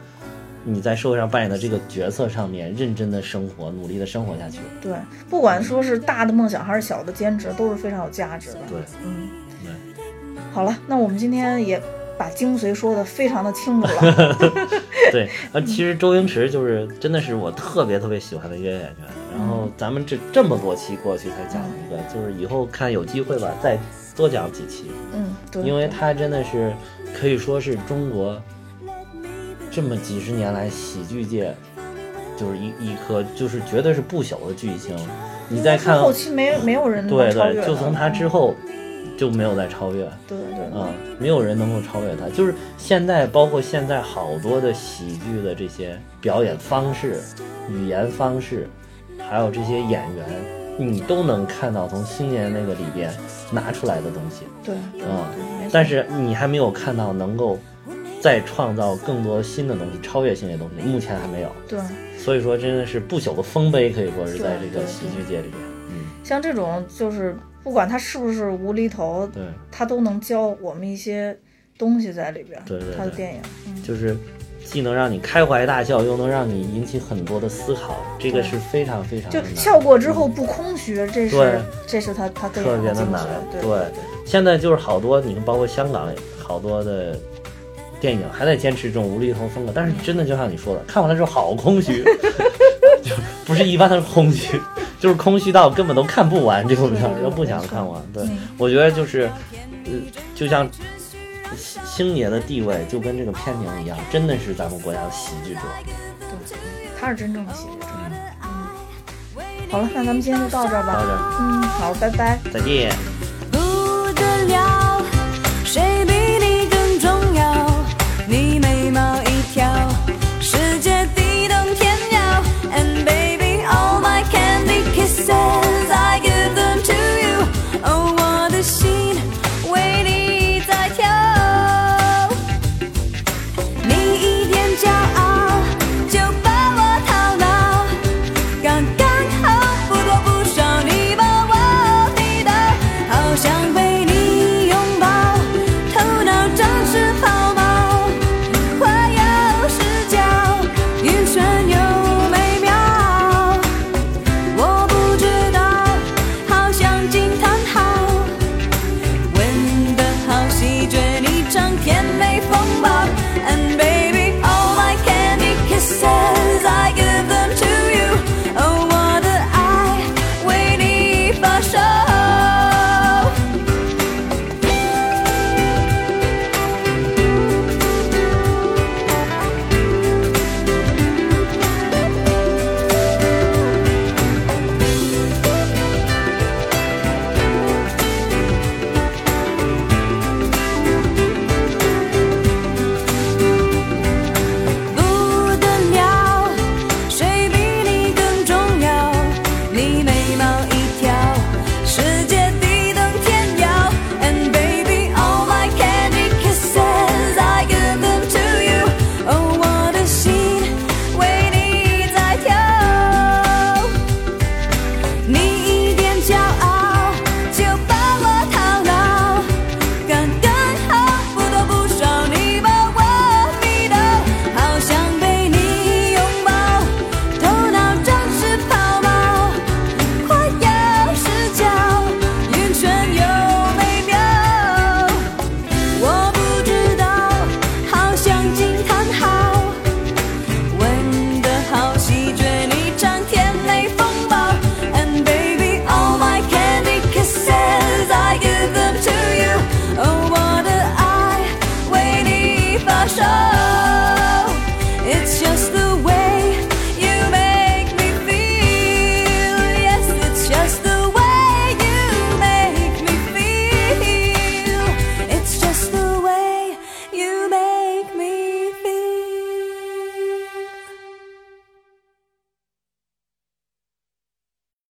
你在社会上扮演的这个角色上面认真的生活，努力的生活下去。对，不管说是大的梦想还是小的兼职，都是非常有价值的。对，嗯，对，好了，那我们今天也把精髓说的非常的清楚了。对，呃，其实周星驰就是真的是我特别特别喜欢的一个演员。然后咱们这这么多期过去才讲一个，就是以后看有机会吧，再多讲几期，嗯，对，因为他真的是可以说是中国这么几十年来喜剧界就是一一颗就是绝对是不朽的巨星。你再看后期没没有人能对对，超越的就从他之后就没有再超越。对对对，啊、没有人能够超越他。就是现在，包括现在好多的喜剧的这些表演方式、语言方式，还有这些演员，你都能看到从星爷那个里边拿出来的东西。对对嗯但是你还没有看到能够再创造更多新的东西，超越性的东西，目前还没有。对，所以说，真的是不朽的丰碑，可以说是在这个喜剧界里边。嗯，像这种就是不管他是不是无厘头，对，他都能教我们一些东西在里边。对对对。他的电影，嗯，就是既能让你开怀大笑，又能让你引起很多的思考，这个是非常非常就难的。笑过之后不空虚，这是这是他他电特别的难对。现在就是好多，你看，包括香港好多的电影还在坚持这种无厘头风格但是真的就像你说的看完了之后好空虚。就不是一般的空虚就是空虚到根本都看不完这种片儿都不想看完对。我觉得就是呃就像星爷的地位就跟这个片名一样真的是咱们国家的喜剧之王对他是真正的喜剧之王好了那咱们今天就到这儿吧。到这儿。嗯好拜拜。再见。不得了谁比